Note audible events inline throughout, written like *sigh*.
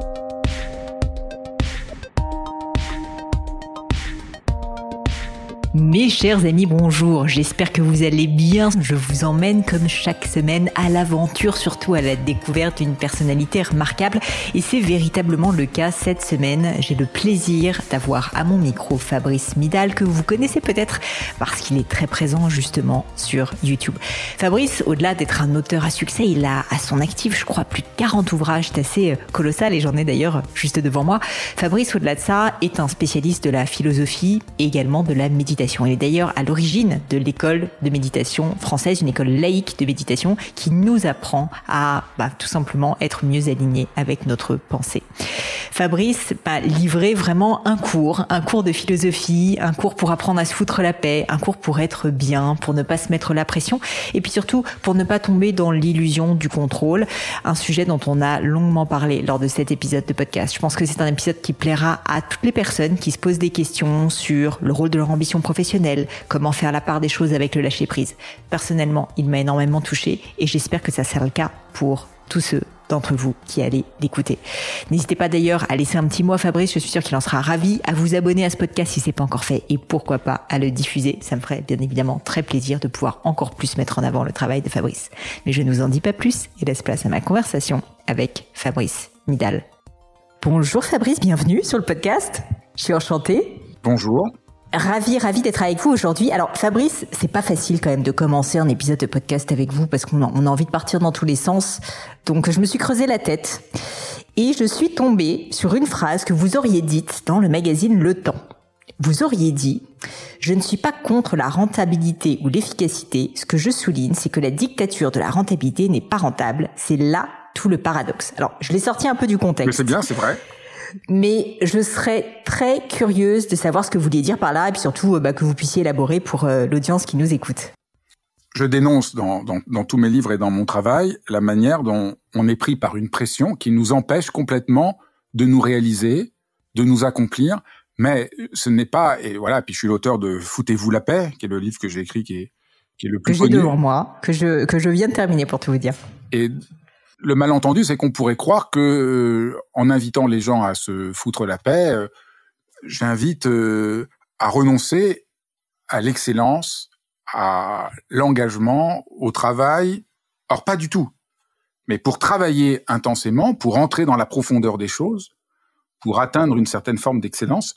thank you Mes chers amis, bonjour. J'espère que vous allez bien. Je vous emmène comme chaque semaine à l'aventure, surtout à la découverte d'une personnalité remarquable. Et c'est véritablement le cas cette semaine. J'ai le plaisir d'avoir à mon micro Fabrice Midal, que vous connaissez peut-être parce qu'il est très présent justement sur YouTube. Fabrice, au-delà d'être un auteur à succès, il a à son actif, je crois, plus de 40 ouvrages. C'est assez euh, colossal et j'en ai d'ailleurs juste devant moi. Fabrice, au-delà de ça, est un spécialiste de la philosophie et également de la méditation il est d'ailleurs à l'origine de l'école de méditation française, une école laïque de méditation qui nous apprend à bah, tout simplement être mieux alignés avec notre pensée. Fabrice bah, livrait vraiment un cours, un cours de philosophie, un cours pour apprendre à se foutre la paix, un cours pour être bien, pour ne pas se mettre la pression, et puis surtout pour ne pas tomber dans l'illusion du contrôle, un sujet dont on a longuement parlé lors de cet épisode de podcast. Je pense que c'est un épisode qui plaira à toutes les personnes qui se posent des questions sur le rôle de leur ambition professionnelle, comment faire la part des choses avec le lâcher prise. Personnellement, il m'a énormément touché et j'espère que ça sera le cas pour tous ceux d'entre vous qui allez l'écouter. N'hésitez pas d'ailleurs à laisser un petit mot à Fabrice, je suis sûr qu'il en sera ravi, à vous abonner à ce podcast si c'est pas encore fait et pourquoi pas à le diffuser. Ça me ferait bien évidemment très plaisir de pouvoir encore plus mettre en avant le travail de Fabrice. Mais je ne vous en dis pas plus et laisse place à ma conversation avec Fabrice Midal. Bonjour Fabrice, bienvenue sur le podcast. Je suis enchantée. Bonjour. Ravi, ravi d'être avec vous aujourd'hui. Alors Fabrice, c'est pas facile quand même de commencer un épisode de podcast avec vous parce qu'on a, envie de partir dans tous les sens. Donc je me suis creusé la tête et je suis tombée sur une phrase que vous auriez dite dans le magazine Le Temps. Vous auriez dit Je ne suis pas contre la rentabilité ou l'efficacité. Ce que je souligne, c'est que la dictature de la rentabilité n'est pas rentable. C'est là tout le paradoxe. Alors, je l'ai sorti un peu du contexte. Mais c'est bien, c'est vrai mais je serais très curieuse de savoir ce que vous vouliez dire par là, et puis surtout euh, bah, que vous puissiez élaborer pour euh, l'audience qui nous écoute. Je dénonce dans, dans, dans, tous mes livres et dans mon travail la manière dont on est pris par une pression qui nous empêche complètement de nous réaliser, de nous accomplir. Mais ce n'est pas et voilà. Puis je suis l'auteur de Foutez-vous la paix, qui est le livre que j'ai écrit, qui est qui est le plus que j'ai devant moi, que je que je viens de terminer pour tout vous dire. Et le malentendu, c'est qu'on pourrait croire que, euh, en invitant les gens à se foutre la paix, euh, j'invite euh, à renoncer à l'excellence, à l'engagement, au travail. Or, pas du tout. Mais pour travailler intensément, pour entrer dans la profondeur des choses, pour atteindre une certaine forme d'excellence,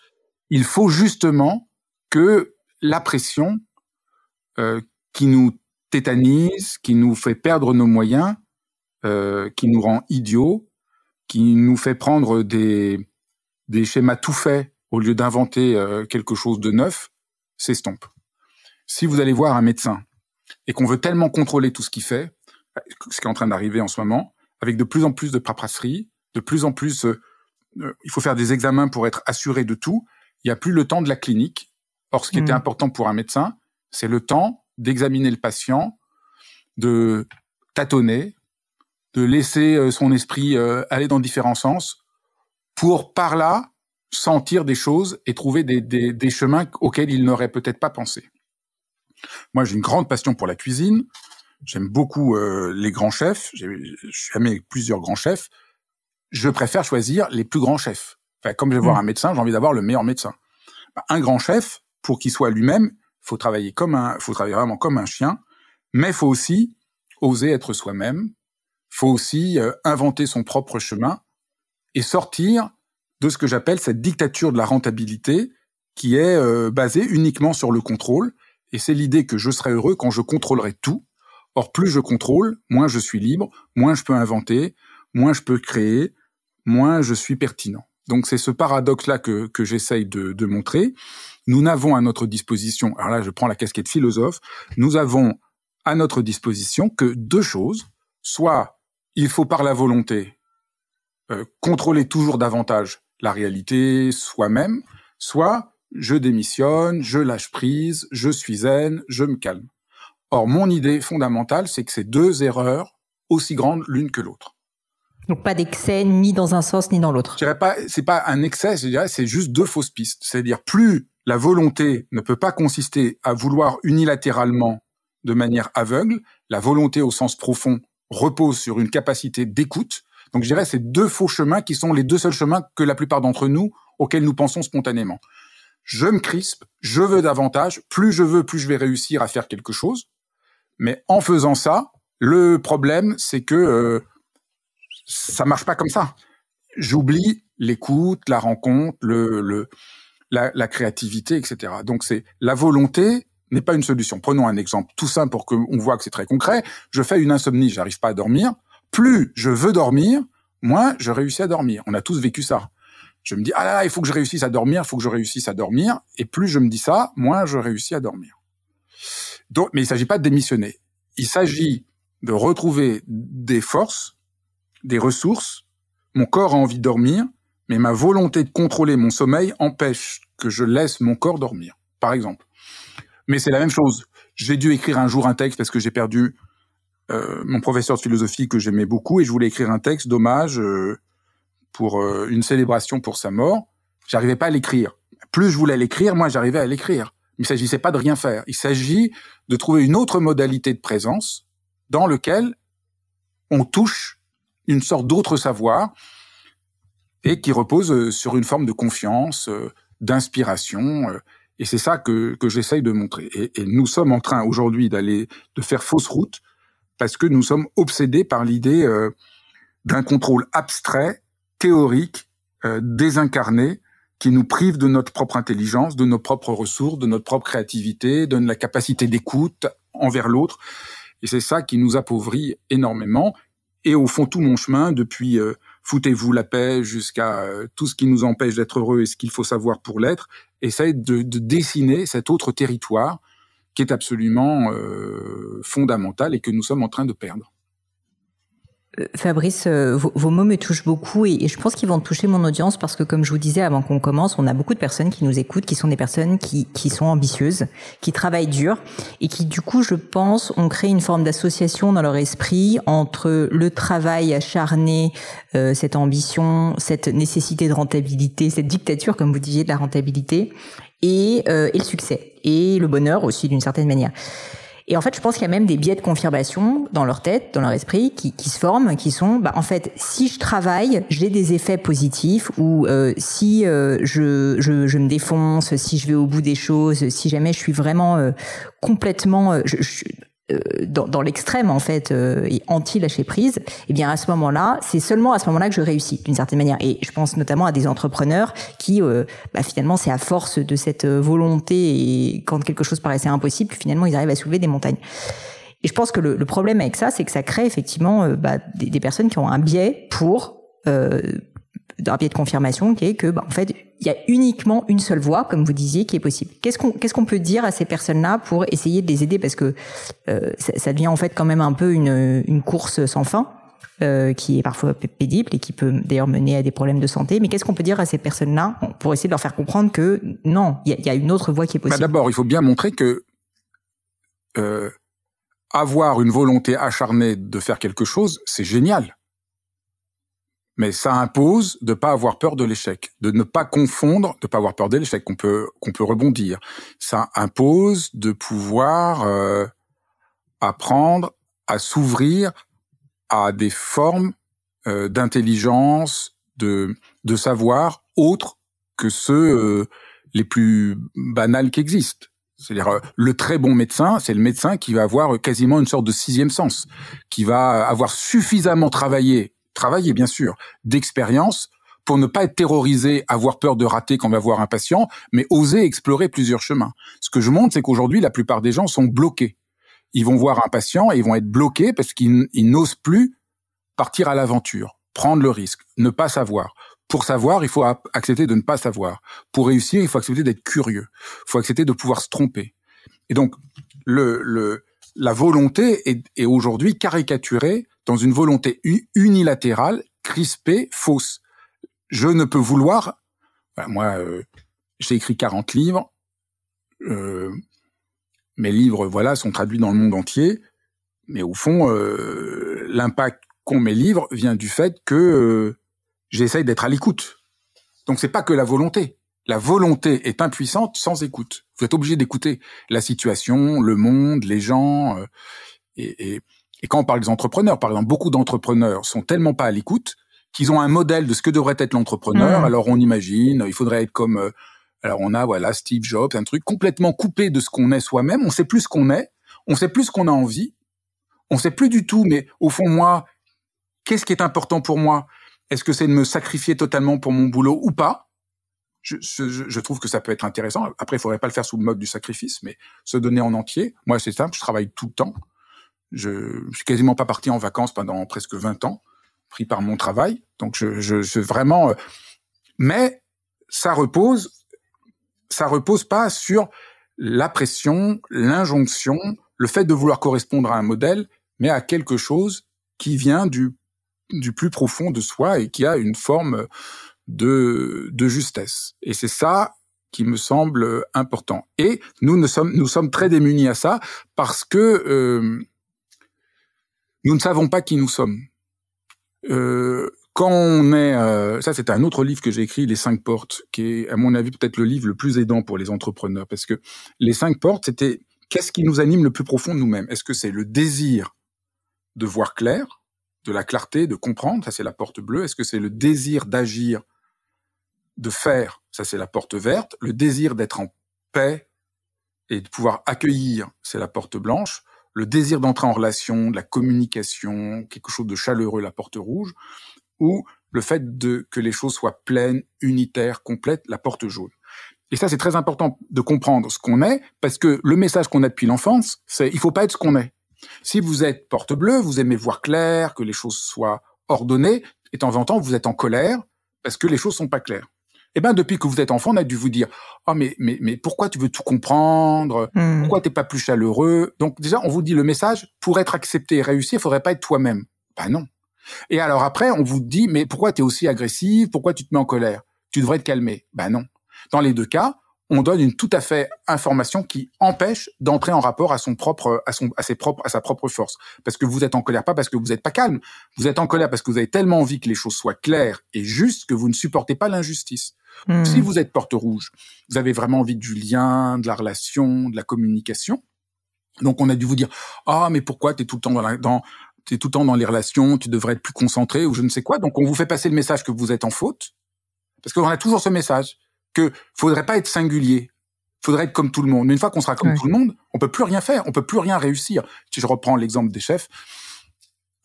il faut justement que la pression qui nous tétanise, qui nous fait perdre nos moyens, euh, qui nous rend idiots, qui nous fait prendre des, des schémas tout faits au lieu d'inventer euh, quelque chose de neuf, s'estompe. Si vous allez voir un médecin et qu'on veut tellement contrôler tout ce qu'il fait, ce qui est en train d'arriver en ce moment, avec de plus en plus de paperasserie, de plus en plus, euh, il faut faire des examens pour être assuré de tout. Il n'y a plus le temps de la clinique. Or, ce qui était mmh. important pour un médecin, c'est le temps d'examiner le patient, de tâtonner, de laisser euh, son esprit euh, aller dans différents sens pour par là sentir des choses et trouver des, des, des chemins auxquels il n'aurait peut-être pas pensé. Moi, j'ai une grande passion pour la cuisine. J'aime beaucoup euh, les grands chefs. Ami avec plusieurs grands chefs. Je préfère choisir les plus grands chefs. Enfin, comme je vais voir mmh. un médecin, j'ai envie d'avoir le meilleur médecin. Bah, un grand chef, pour qu'il soit lui-même, faut travailler comme un, faut travailler vraiment comme un chien, mais faut aussi oser être soi-même, faut aussi euh, inventer son propre chemin et sortir de ce que j'appelle cette dictature de la rentabilité qui est euh, basée uniquement sur le contrôle. Et c'est l'idée que je serai heureux quand je contrôlerai tout. Or, plus je contrôle, moins je suis libre, moins je peux inventer, moins je peux créer, moins je suis pertinent. Donc c'est ce paradoxe-là que, que j'essaye de, de montrer. Nous n'avons à notre disposition, alors là je prends la casquette philosophe, nous avons à notre disposition que deux choses, soit il faut par la volonté euh, contrôler toujours davantage la réalité soi-même, soit je démissionne, je lâche prise, je suis zen, je me calme. Or, mon idée fondamentale, c'est que c'est deux erreurs aussi grandes l'une que l'autre. Donc pas d'excès ni dans un sens ni dans l'autre. Je dirais pas, c'est pas un excès, je dirais, c'est juste deux fausses pistes. C'est-à-dire plus la volonté ne peut pas consister à vouloir unilatéralement de manière aveugle, la volonté au sens profond repose sur une capacité d'écoute, Donc je dirais ces deux faux chemins qui sont les deux seuls chemins que la plupart d'entre nous auxquels nous pensons spontanément. Je me crispe, je veux davantage, plus je veux, plus je vais réussir à faire quelque chose. Mais en faisant ça, le problème, c'est que euh, ça marche pas comme ça. J'oublie l'écoute, la rencontre, le, la, créativité, etc. Donc c'est la volonté n'est pas une solution. Prenons un exemple tout simple pour qu'on voit que c'est très concret. Je fais une insomnie, j'arrive pas à dormir. Plus je veux dormir, moins je réussis à dormir. On a tous vécu ça. Je me dis ah là, il faut que je réussisse à dormir, il faut que je réussisse à dormir. Et plus je me dis ça, moins je réussis à dormir. Donc, mais il s'agit pas de démissionner. Il s'agit de retrouver des forces, des ressources. Mon corps a envie de dormir, mais ma volonté de contrôler mon sommeil empêche que je laisse mon corps dormir, par exemple. Mais c'est la même chose. J'ai dû écrire un jour un texte parce que j'ai perdu euh, mon professeur de philosophie que j'aimais beaucoup et je voulais écrire un texte d'hommage euh, pour euh, une célébration pour sa mort. J'arrivais pas à l'écrire. Plus je voulais l'écrire, moins j'arrivais à l'écrire. Il s'agissait pas de rien faire. Il s'agit de trouver une autre modalité de présence dans lequel on touche une sorte d'autre savoir et qui repose sur une forme de confiance, d'inspiration. Euh, et c'est ça que, que j'essaye de montrer. Et, nous sommes en train aujourd'hui d'aller de faire fausse route parce que nous sommes obsédés par l'idée d'un contrôle abstrait, théorique, désincarné, qui nous prive de notre propre intelligence, de nos propres ressources, de notre propre créativité, de la capacité d'écoute envers l'autre. Et c'est ça qui nous appauvrit énormément. Et au fond, tout mon chemin, depuis euh, foutez-vous la paix jusqu'à euh, tout ce qui nous empêche d'être heureux et ce qu'il faut savoir pour l'être, essaie de, de, dessiner cet autre territoire qui est absolument euh, fondamental et que nous sommes en train de perdre. Fabrice, euh, vos, mots me touchent beaucoup et, je pense qu'ils vont toucher mon audience parce que comme je vous disais avant qu'on commence, on a beaucoup de personnes qui nous écoutent, qui sont des personnes qui, qui sont ambitieuses, qui travaillent dur et qui du coup, je pense, ont créé une forme d'association dans leur esprit entre le travail acharné, euh, cette ambition, cette nécessité de rentabilité, cette dictature, comme vous disiez, de la rentabilité et, euh, et le succès et le bonheur aussi d'une certaine manière. Et en fait, je pense qu'il y a même des biais de confirmation dans leur tête, dans leur esprit, qui, qui se forment, qui sont, bah, en fait, si je travaille, j'ai des effets positifs, ou euh, si euh, je, je, je, me défonce, si je vais au bout des choses, si jamais je suis vraiment euh, complètement, je, je, euh, dans, dans l'extrême en fait euh, et anti lâcher prise, eh bien à ce moment-là, c'est seulement à ce moment-là que je réussis d'une certaine manière. Et je pense notamment à des entrepreneurs qui, euh, bah, finalement, c'est à force de cette volonté et quand quelque chose paraissait impossible, finalement ils arrivent à soulever des montagnes. Et je pense que le, le problème avec ça, c'est que ça crée effectivement bah, des, des, personnes qui ont un biais pour d'un biais de confirmation qui est que, bah, en fait, il y a uniquement une seule voie, comme vous disiez, qui est possible. Qu'est-ce qu'on qu'est-ce qu'on peut dire à ces personnes-là pour essayer de les aider? Parce que euh, ça, ça, devient en fait quand même un peu une, une course sans fin. Euh, qui est parfois pédible et qui peut d'ailleurs mener à des problèmes de santé. Mais qu'est-ce qu'on peut dire à ces personnes-là pour essayer de leur faire comprendre que non, il y, y a, une autre voie qui est bah, possible? D'abord, il faut bien montrer que euh, avoir une volonté acharnée de faire quelque chose, c'est génial mais ça impose de pas avoir peur de l'échec, de ne pas confondre, de pas avoir peur de l'échec qu'on peut qu'on peut rebondir. Ça impose de pouvoir euh, apprendre à s'ouvrir à des formes euh, d'intelligence, de de savoir autres que ceux euh, les plus banals qui existent. C'est-à-dire euh, le très bon médecin, c'est le médecin qui va avoir quasiment une sorte de sixième sens, qui va avoir suffisamment travaillé travailler bien sûr, d'expérience pour ne pas être terrorisé, avoir peur de rater quand on va voir un patient, mais oser explorer plusieurs chemins. Ce que je montre, c'est qu'aujourd'hui, la plupart des gens sont bloqués. Ils vont voir un patient et ils vont être bloqués parce qu'ils n'osent plus partir à l'aventure, prendre le risque, ne pas savoir. Pour savoir, il faut accepter de ne pas savoir. Pour réussir, il faut accepter d'être curieux. Il faut accepter de pouvoir se tromper. Et donc, la volonté est aujourd'hui caricaturée dans une volonté unilatérale, crispée, fausse. Je ne peux vouloir. moi, euh, j'ai écrit 40 livres. Euh, mes livres, voilà, sont traduits dans le monde entier. Mais au fond, euh, l'impact qu'ont mes livres vient du fait que j'essaye d'être à l'écoute. Donc c'est pas que la volonté. La volonté est impuissante sans écoute. Vous êtes obligé d'écouter la situation, le monde, les gens. Et, Et quand on parle des entrepreneurs, par exemple, beaucoup d'entrepreneurs sont tellement pas à l'écoute qu'ils ont un modèle de ce que devrait être l'entrepreneur. Mmh. Alors on imagine, il faudrait être comme, euh, alors on a voilà Steve Jobs, un truc complètement coupé de ce qu'on est soi-même. On sait plus ce qu'on est, on sait plus ce qu'on a envie, on sait plus du tout. Mais au fond, moi, qu'est-ce qui est important pour moi? Est-ce que c'est de me sacrifier totalement pour mon boulot ou pas? Je, je, je, trouve que ça peut être intéressant. Après, il faudrait pas le faire sous le mode du sacrifice, mais se donner en entier. Moi, c'est simple, je travaille tout le temps. Je, je suis quasiment pas parti en vacances pendant presque 20 ans, pris par mon travail. Donc, je, je, je vraiment. Euh, mais ça repose, ça repose pas sur la pression, l'injonction, le fait de vouloir correspondre à un modèle, mais à quelque chose qui vient du du plus profond de soi et qui a une forme de, de justesse. Et c'est ça qui me semble important. Et nous, nous sommes, nous sommes très démunis à ça parce que euh, nous ne savons pas qui nous sommes. Euh, quand on est, euh, ça c'est un autre livre que j'ai écrit, Les cinq portes, qui est à mon avis peut-être le livre le plus aidant pour les entrepreneurs, parce que les cinq portes, c'était qu'est-ce qui nous anime le plus profond de nous-mêmes? Est-ce que c'est le désir de voir clair, de la clarté, de comprendre, ça c'est la porte bleue. Est-ce que c'est le désir d'agir de faire, ça c'est la porte verte, le désir d'être en paix et de pouvoir accueillir, c'est la porte blanche, le désir d'entrer en relation, de la communication, quelque chose de chaleureux, la porte rouge, ou le fait de que les choses soient pleines, unitaires, complètes, la porte jaune. Et ça, c'est très important de comprendre ce qu'on est, parce que le message qu'on a depuis l'enfance, c'est il faut pas être ce qu'on est. Si vous êtes porte bleue, vous aimez voir clair, que les choses soient ordonnées, et de temps en temps, vous êtes en colère parce que les choses sont pas claires. Eh ben, depuis que vous êtes enfant, on a dû vous dire, oh, mais, mais, mais pourquoi tu veux tout comprendre? Hmm. Pourquoi t'es pas plus chaleureux? Donc, déjà, on vous dit le message, pour être accepté et réussir, il faudrait pas être toi-même. Ben non. Et alors après, on vous dit, mais pourquoi tu es aussi agressif? Pourquoi tu te mets en colère? Tu devrais te calmer. Ben non. Dans les deux cas, on donne une tout à fait information qui empêche d'entrer en rapport à son propre, à son, à ses propres, à sa propre force. Parce que vous êtes en colère pas parce que vous n'êtes pas calme. Vous êtes en colère parce que vous avez tellement envie que les choses soient claires et justes que vous ne supportez pas l'injustice. Hmm. Si vous êtes porte rouge, vous avez vraiment envie du lien, de la relation, de la communication. Donc on a dû vous dire ah mais pourquoi tu es tout le temps dans, la, dans tout le temps dans les relations, tu devrais être plus concentré ou je ne sais quoi. Donc on vous fait passer le message que vous êtes en faute parce qu'on a toujours ce message que faudrait pas être singulier, faudrait être comme tout le monde. Mais une fois qu'on sera comme tout le monde, on peut plus rien faire, on peut plus rien réussir. Si je reprends l'exemple des chefs,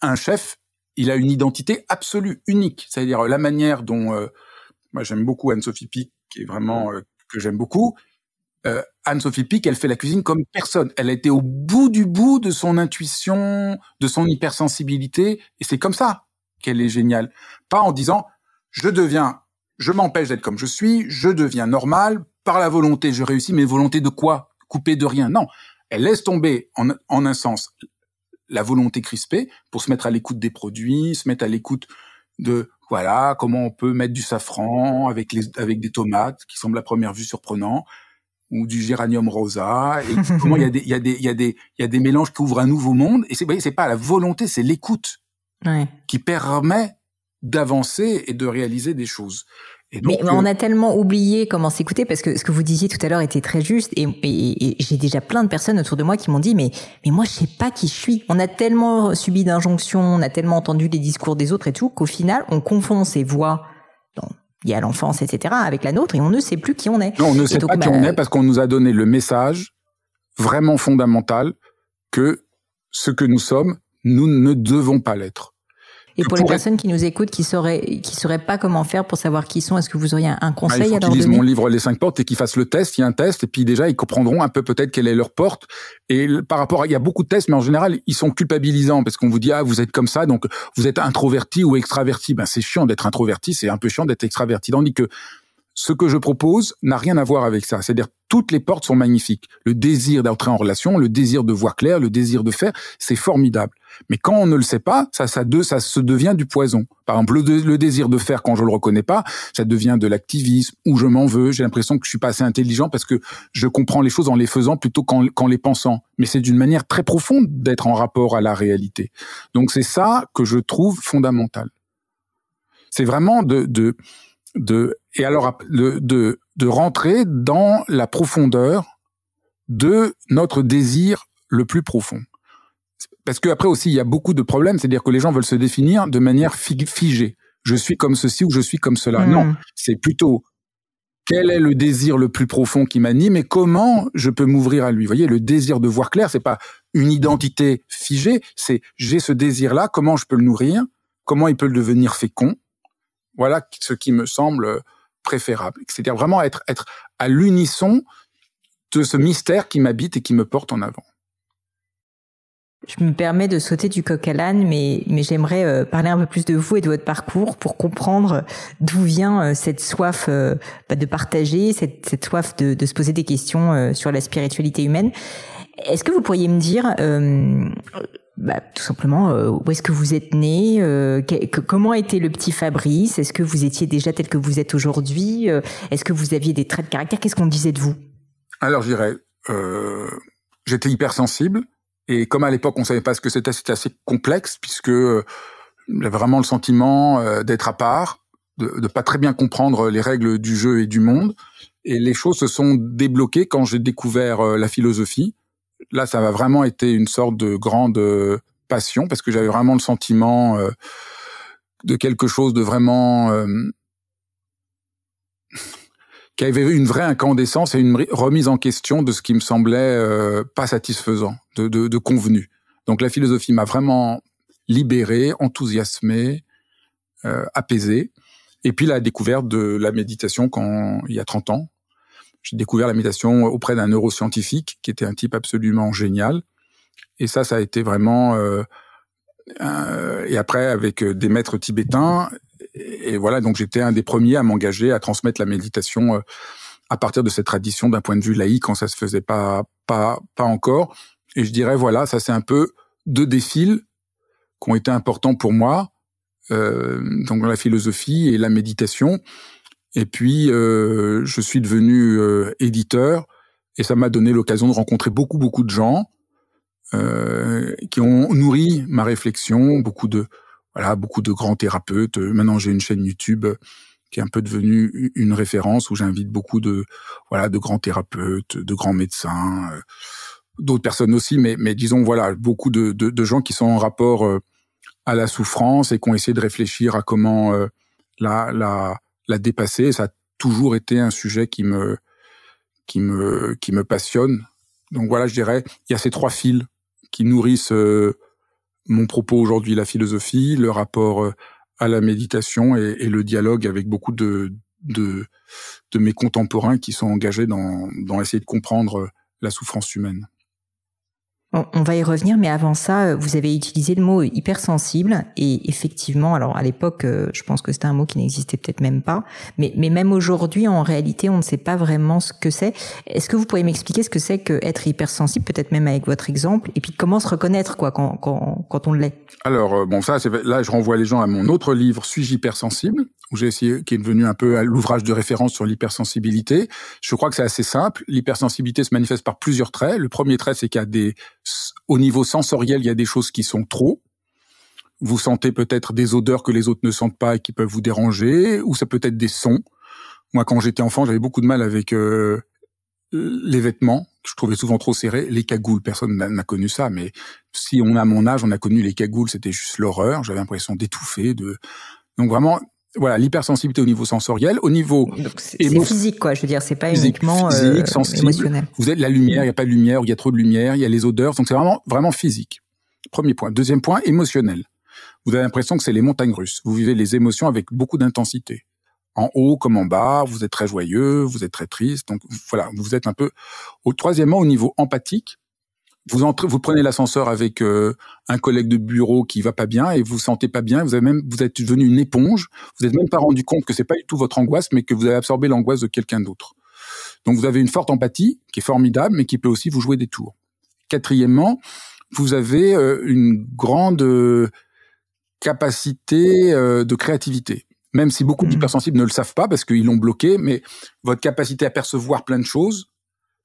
un chef, il a une identité absolue, unique, c'est-à-dire la manière dont euh, moi, j'aime beaucoup Anne-Sophie Pic, qui est vraiment euh, que j'aime beaucoup. Euh, Anne-Sophie Pic, elle fait la cuisine comme personne. Elle a été au bout du bout de son intuition, de son hypersensibilité, et c'est comme ça qu'elle est géniale. Pas en disant je deviens, je m'empêche d'être comme je suis, je deviens normal par la volonté, je réussis, mais volonté de quoi? Couper de rien Non, elle laisse tomber en, en un sens la volonté crispée pour se mettre à l'écoute des produits, se mettre à l'écoute de voilà comment on peut mettre du safran avec les avec des tomates qui semblent à première vue surprenant ou du géranium rosa et *laughs* comment il y a des il y a des il y a des il y a des mélanges qui ouvrent un nouveau monde et c'est c'est pas la volonté c'est l'écoute ouais. qui permet d'avancer et de réaliser des choses mais on a tellement oublié comment s'écouter parce que ce que vous disiez tout à l'heure était très juste et, et, j'ai déjà plein de personnes autour de moi qui m'ont dit mais mais moi je sais pas qui je suis. On a tellement subi d'injonctions, on a tellement entendu les discours des autres et tout qu'au final on confond ces voix il y a l'enfance etc avec la nôtre et on ne sait plus qui on est. Non, on ne sait pas qui on bah, est parce qu'on nous a donné le message vraiment fondamental que ce que nous sommes, nous ne devons pas l'être. Et pour les personnes qui nous écoutent, qui sauraient, qui sauraient pas comment faire pour savoir qui sont, est-ce que vous auriez un conseil ah, il faut à leur lisent mon livre Les cinq portes et qu'ils fassent le test. Il y a un test et puis déjà ils comprendront un peu peut-être quelle est leur porte. Et par rapport, à, il y a beaucoup de tests, mais en général ils sont culpabilisants parce qu'on vous dit ah vous êtes comme ça, donc vous êtes introverti ou extraverti. Ben c'est chiant d'être introverti, c'est un peu chiant d'être extraverti. Tandis que ce que je propose n'a rien à voir avec ça. C'est-à-dire toutes les portes sont magnifiques. Le désir d'entrer en relation, le désir de voir clair, le désir de faire, c'est formidable. Mais quand on ne le sait pas, ça, ça, de, ça se devient du poison. Par exemple, le, désir de faire quand je le reconnais pas, ça devient de l'activisme ou je m'en veux. J'ai l'impression que je suis pas assez intelligent parce que je comprends les choses en les faisant plutôt qu'en les pensant. Mais c'est d'une manière très profonde d'être en rapport à la réalité. Donc c'est ça que je trouve fondamental. C'est vraiment de, de, de, et alors de, de, de rentrer dans la profondeur de notre désir le plus profond parce que après aussi, il y a beaucoup de problèmes, c'est-à-dire que les gens veulent se définir de manière figée. Je suis comme ceci ou je suis comme cela. Non, hmm. c'est plutôt quel est le désir le plus profond qui m'anime et comment je peux m'ouvrir à lui. Vous voyez, le désir de voir clair, c'est pas une identité figée, c'est j'ai ce désir-là, comment je peux le nourrir, comment il peut le devenir fécond. Voilà ce qui me semble préférable. C'est-à-dire vraiment être, être à l'unisson de ce mystère qui m'habite et qui me porte en avant. Je me permets de sauter du coq à l'âne, mais, mais j'aimerais euh, parler un peu plus de vous et de votre parcours pour comprendre d'où vient euh, cette soif euh, bah, de partager, cette, cette soif de, de, se poser des questions sur la spiritualité humaine. Est-ce que vous pourriez me dire, bah, tout simplement, où est-ce que vous êtes né Comment était le petit Fabrice? Est-ce que vous étiez déjà tel que vous êtes aujourd'hui? Est-ce que vous aviez des traits de caractère? Qu'est-ce qu'on disait de vous? Alors, je dirais, j'étais hypersensible et comme à l'époque on savait pas ce que c'était, c'était assez complexe puisque euh, j'avais vraiment le sentiment euh, d'être à part, de, de pas très bien comprendre les règles du jeu et du monde. Et les choses se sont débloquées quand j'ai découvert euh, la philosophie. Là, ça a vraiment été une sorte de grande passion parce que j'avais vraiment le sentiment de quelque chose de vraiment qui avait une vraie incandescence et une remise en question de ce qui me semblait euh, pas satisfaisant, de, de, convenu. Donc la philosophie m'a vraiment libéré, enthousiasmé, euh, apaisé. Et puis la découverte de la méditation quand il y a 30 ans. J'ai découvert la méditation auprès d'un neuroscientifique qui était un type absolument génial. Et ça, ça a été vraiment... Euh, et après, avec des maîtres tibétains, et voilà, donc j'étais un des premiers à m'engager à transmettre la méditation euh, à partir de cette tradition d'un point de vue laïque quand ça se faisait pas pas pas encore. Et je dirais voilà, ça c'est un peu deux défis qui ont été importants pour moi, euh, donc la philosophie et la méditation. Et puis euh, je suis devenu euh, éditeur et ça m'a donné l'occasion de rencontrer beaucoup beaucoup de gens euh, qui ont nourri ma réflexion, beaucoup de voilà, beaucoup de grands thérapeutes. Maintenant, j'ai une chaîne YouTube qui est un peu devenue une référence où j'invite beaucoup de voilà de grands thérapeutes, de grands médecins, euh, d'autres personnes aussi, mais mais disons voilà beaucoup de, de, de gens qui sont en rapport euh, à la souffrance et qui ont essayé de réfléchir à comment euh, la la la dépasser. Ça a toujours été un sujet qui me qui me qui me passionne. Donc voilà, je dirais, il y a ces trois fils qui nourrissent mon propos aujourd'hui, la philosophie, le rapport euh, à la méditation et, et le dialogue avec beaucoup de, de, de, mes contemporains qui sont engagés dans, dans essayer de comprendre euh, la souffrance humaine. On va y revenir, mais avant ça, euh, vous avez utilisé le mot hypersensible et effectivement, alors à l'époque, euh, je pense que c'était un mot qui n'existait peut-être même pas, mais, même aujourd'hui, en réalité, on ne sait pas vraiment ce que c'est. Est-ce que vous pourriez m'expliquer ce que c'est qu'être hypersensible, peut-être même avec votre exemple, et puis comment se reconnaître quand on l'est? Alors euh, bon, ça, là, je renvoie les gens à mon autre livre, Suis-je hypersensible? où j'ai essayé, qui est devenu un peu l'ouvrage de référence sur l'hypersensibilité. Je crois que c'est assez simple. L'hypersensibilité se manifeste par plusieurs traits. Le premier trait, c'est qu'il y a des au niveau sensoriel, il y a des choses qui sont trop. Vous sentez peut-être des odeurs que les autres ne sentent pas et qui peuvent vous déranger, ou ça peut être des sons. Moi, quand j'étais enfant, j'avais beaucoup de mal avec euh, les vêtements, que je trouvais souvent trop serrés. Les cagoules, personne n'a connu ça, mais si on a mon âge, on a connu les cagoules, c'était juste l'horreur. J'avais l'impression d'étouffer. De... Donc vraiment, voilà, l'hypersensibilité au niveau sensoriel, au niveau c'est physique quoi. Je veux dire, c'est pas uniquement euh, émotionnel. Vous êtes la lumière, il y a pas de lumière, il y a trop de lumière, il y a les odeurs, donc c'est vraiment vraiment physique. Premier point. Deuxième point, émotionnel. Vous avez l'impression que c'est les montagnes russes. Vous vivez les émotions avec beaucoup d'intensité. En haut comme en bas, vous êtes très joyeux, vous êtes très triste. Donc voilà, vous êtes un peu. Au troisièmement, au niveau empathique, vous entrez, vous prenez l'ascenseur avec euh, un collègue de bureau qui va pas bien et vous vous sentez pas bien. Vous avez même, vous êtes devenu une éponge. Vous n'êtes même pas rendu compte que c'est pas du tout votre angoisse, mais que vous avez absorbé l'angoisse de quelqu'un d'autre. Donc vous avez une forte empathie qui est formidable, mais qui peut aussi vous jouer des tours. Quatrièmement, vous avez euh, une grande euh, capacité de créativité. Même si beaucoup mmh. d'hypersensibles ne le savent pas parce qu'ils l'ont bloqué, mais votre capacité à percevoir plein de choses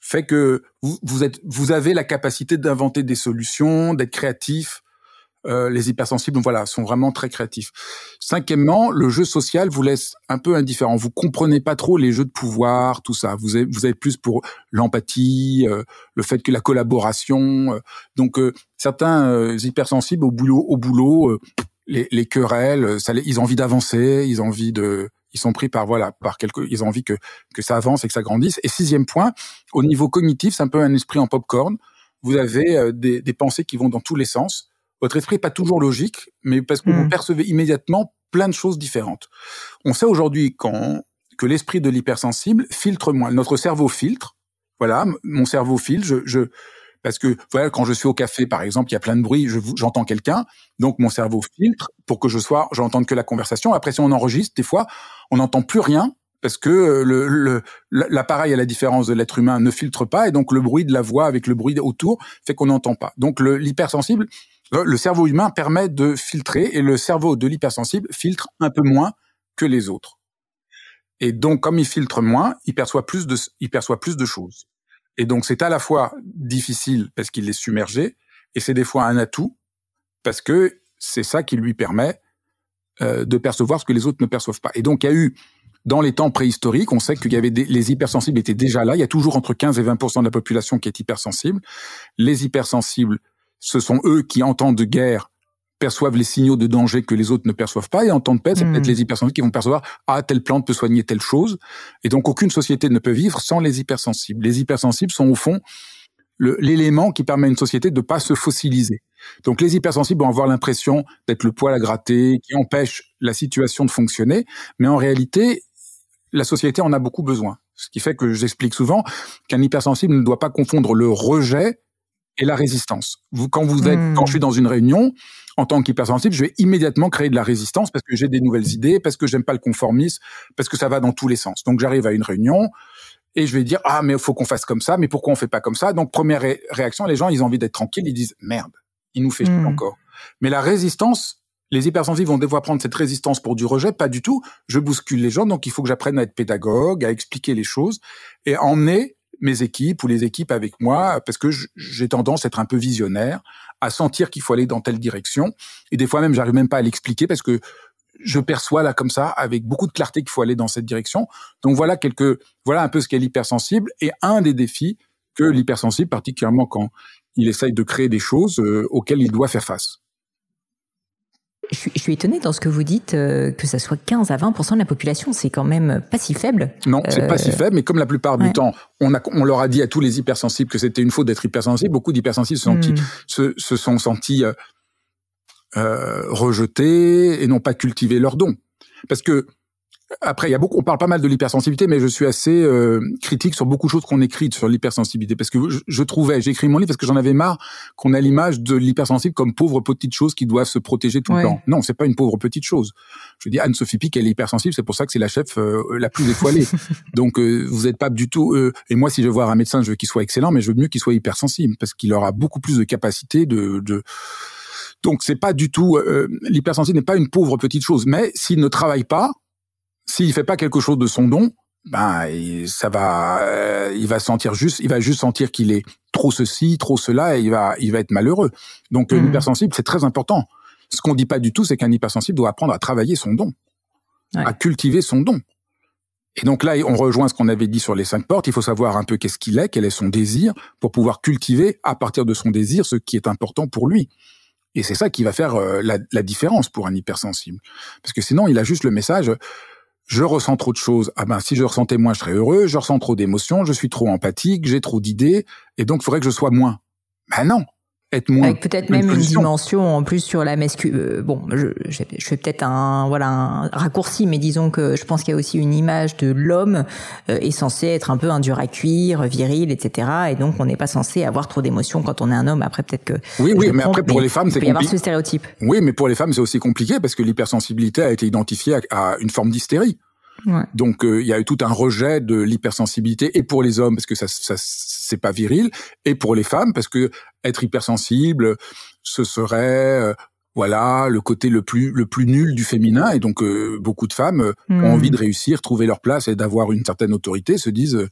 fait que vous, vous, êtes, vous avez la capacité d'inventer des solutions, d'être créatif. Euh, les hypersensibles, voilà, sont vraiment très créatifs. Cinquièmement, le jeu social vous laisse un peu indifférent. Vous comprenez pas trop les jeux de pouvoir, tout ça. Vous avez, vous avez plus pour l'empathie, euh, le fait que la collaboration. Euh, donc certains hypersensibles au boulot, au boulot, les, les, querelles, ça, ils ont envie d'avancer, ils ont envie de, ils sont pris par voilà, par quelque, ils ont envie que que ça avance et que ça grandisse. Et sixième point, au niveau cognitif, c'est un peu un esprit en popcorn. Vous avez des, des pensées qui vont dans tous les sens votre esprit n'est pas toujours logique, mais parce que vous hmm. percevez immédiatement plein de choses différentes. On sait aujourd'hui que l'esprit de l'hypersensible filtre moins. Notre cerveau filtre. Voilà, mon cerveau filtre. Je, je, parce que voilà, quand je suis au café, par exemple, il y a plein de bruit, j'entends quelqu'un, donc mon cerveau filtre pour que je sois, j'entende que la conversation. Après, si on enregistre, des fois, on n'entend plus rien parce que le l'appareil, à la différence de l'être humain, ne filtre pas, et donc le bruit de la voix avec le bruit autour fait qu'on n'entend pas. Donc l'hypersensible, le cerveau humain permet de filtrer et le cerveau de l'hypersensible filtre un peu moins que les autres. Et donc, comme il filtre moins, il perçoit plus de, il perçoit plus de choses. Et donc, c'est à la fois difficile parce qu'il est submergé, et c'est des fois un atout parce que c'est ça qui lui permet euh, de percevoir ce que les autres ne perçoivent pas. Et donc, il y a eu dans les temps préhistoriques, on sait qu'il y avait les hypersensibles étaient déjà là. Il y a toujours entre 15 et 20% de la population qui est hypersensible. Les hypersensibles ce sont eux qui, en temps de guerre, perçoivent les signaux de danger que les autres ne perçoivent pas, et en temps de paix, c'est peut-être hmm. les hypersensibles qui vont percevoir ah telle plante peut soigner telle chose, et donc aucune société ne peut vivre sans les hypersensibles. Les hypersensibles sont au fond l'élément qui permet à une société de pas se fossiliser. Donc les hypersensibles vont avoir l'impression d'être le poil à gratter, qui empêche la situation de fonctionner, mais en réalité, la société en a beaucoup besoin. Ce qui fait que j'explique souvent qu'un hypersensible ne doit pas confondre le rejet et la résistance. Vous, quand vous êtes, quand je suis hmm. dans une réunion, en tant qu'hypersensible, je vais immédiatement créer de la résistance parce que j'ai des nouvelles idées, parce que j'aime pas le conformisme, parce que ça va dans tous les sens. Donc j'arrive à une réunion et je vais dire ah mais il faut qu'on fasse comme ça, mais pourquoi on fait pas comme ça? Donc première réaction, les gens ils ont envie d'être tranquilles, ils disent merde, il nous fait hmm. encore. Mais la résistance, les hypersensibles vont devoir prendre cette résistance pour du rejet, pas du tout. Je bouscule les gens, donc il faut que j'apprenne à être pédagogue, à expliquer les choses et emmener mes équipes ou les équipes avec moi parce que j'ai tendance à être un peu visionnaire, à sentir qu'il faut aller dans telle direction. Et des fois même, j'arrive même pas à l'expliquer parce que je perçois là comme ça avec beaucoup de clarté qu'il faut aller dans cette direction. Donc voilà quelques, voilà un peu ce qu'est l'hypersensible et un des défis que l'hypersensible, particulièrement quand il essaye de créer des choses euh, auxquelles il doit faire face je suis, je suis étonnée dans ce que vous dites, euh, que ça soit 15 à 20 de la population, c'est quand même pas si faible. Non, c'est pas si euh, faible, mais comme la plupart du temps, on, a, on leur a dit à tous les hypersensibles que c'était une faute d'être hypersensible, beaucoup d'hypersensibles se, hmm. se, se, sont sentis euh, euh, rejetés et n'ont pas cultivé leurs dons. Parce que après, il y a beaucoup, on parle pas mal de l'hypersensibilité, mais je suis assez euh, critique sur beaucoup de choses qu'on écrit sur l'hypersensibilité, parce que je, trouvais, j'ai écrit mon livre parce que j'en avais marre qu'on a l'image de l'hypersensible comme pauvre petite chose qui doivent se protéger tout le temps. Non, c'est pas une pauvre petite chose. Je dis Anne-Sophie Pic, elle est hypersensible, c'est pour ça que c'est la chef euh, la plus étoilée. *laughs* Donc euh, vous n'êtes pas du tout. et moi, si je veux voir un médecin, je veux qu'il soit excellent, mais je veux mieux qu'il soit hypersensible parce qu'il aura beaucoup plus de capacité de, de donc c'est pas du tout l'hypersensible n'est pas une pauvre petite chose, mais s'il ne travaille pas, s'il fait pas quelque chose de son don, ben ça va, euh, il va sentir juste, il va juste sentir qu'il est trop ceci, trop cela, et il va, il va être malheureux. Donc mmh. hypersensible, c'est très important. Ce qu'on dit pas du tout, c'est qu'un hypersensible doit apprendre à travailler son don, à cultiver son don. Et donc là, on rejoint ce qu'on avait dit sur les cinq portes. Il faut savoir un peu qu'est-ce qu'il est, quel est son désir, pour pouvoir cultiver à partir de son désir ce qui est important pour lui. Et c'est ça qui va faire euh, la, la, différence pour un hypersensible. Parce que sinon, il a juste le message, je ressens trop de choses. Ah ben, si je ressentais moins, je serais heureux. Je ressens trop d'émotions, je suis trop empathique, j'ai trop d'idées, et donc il faudrait que je sois moins. Ben non être moins. Avec peut-être même une dimension en plus sur la masculine. Euh, bon, je, je, fais peut-être un voilà un raccourci, mais disons que je pense qu'il y a aussi une image de l'homme euh, est censé être un peu un dur à cuire, viril, etc. Et donc on n'est pas censé avoir trop d'émotions quand on est un homme. Après peut-être que oui, oui, mais après pour les femmes c'est compliqué. y avoir ce stéréotype. Oui, mais pour les femmes c'est aussi compliqué parce que l'hypersensibilité a été identifiée à une forme d'hystérie. Donc euh, il y a eu tout un rejet de l'hypersensibilité et pour les hommes parce que ça, ça c'est pas viril et pour les femmes parce que être hypersensible ce serait euh, voilà le côté le plus le plus nul du féminin et donc euh, beaucoup de femmes ont hmm. envie de réussir, trouver leur place et d'avoir une certaine autorité, se disent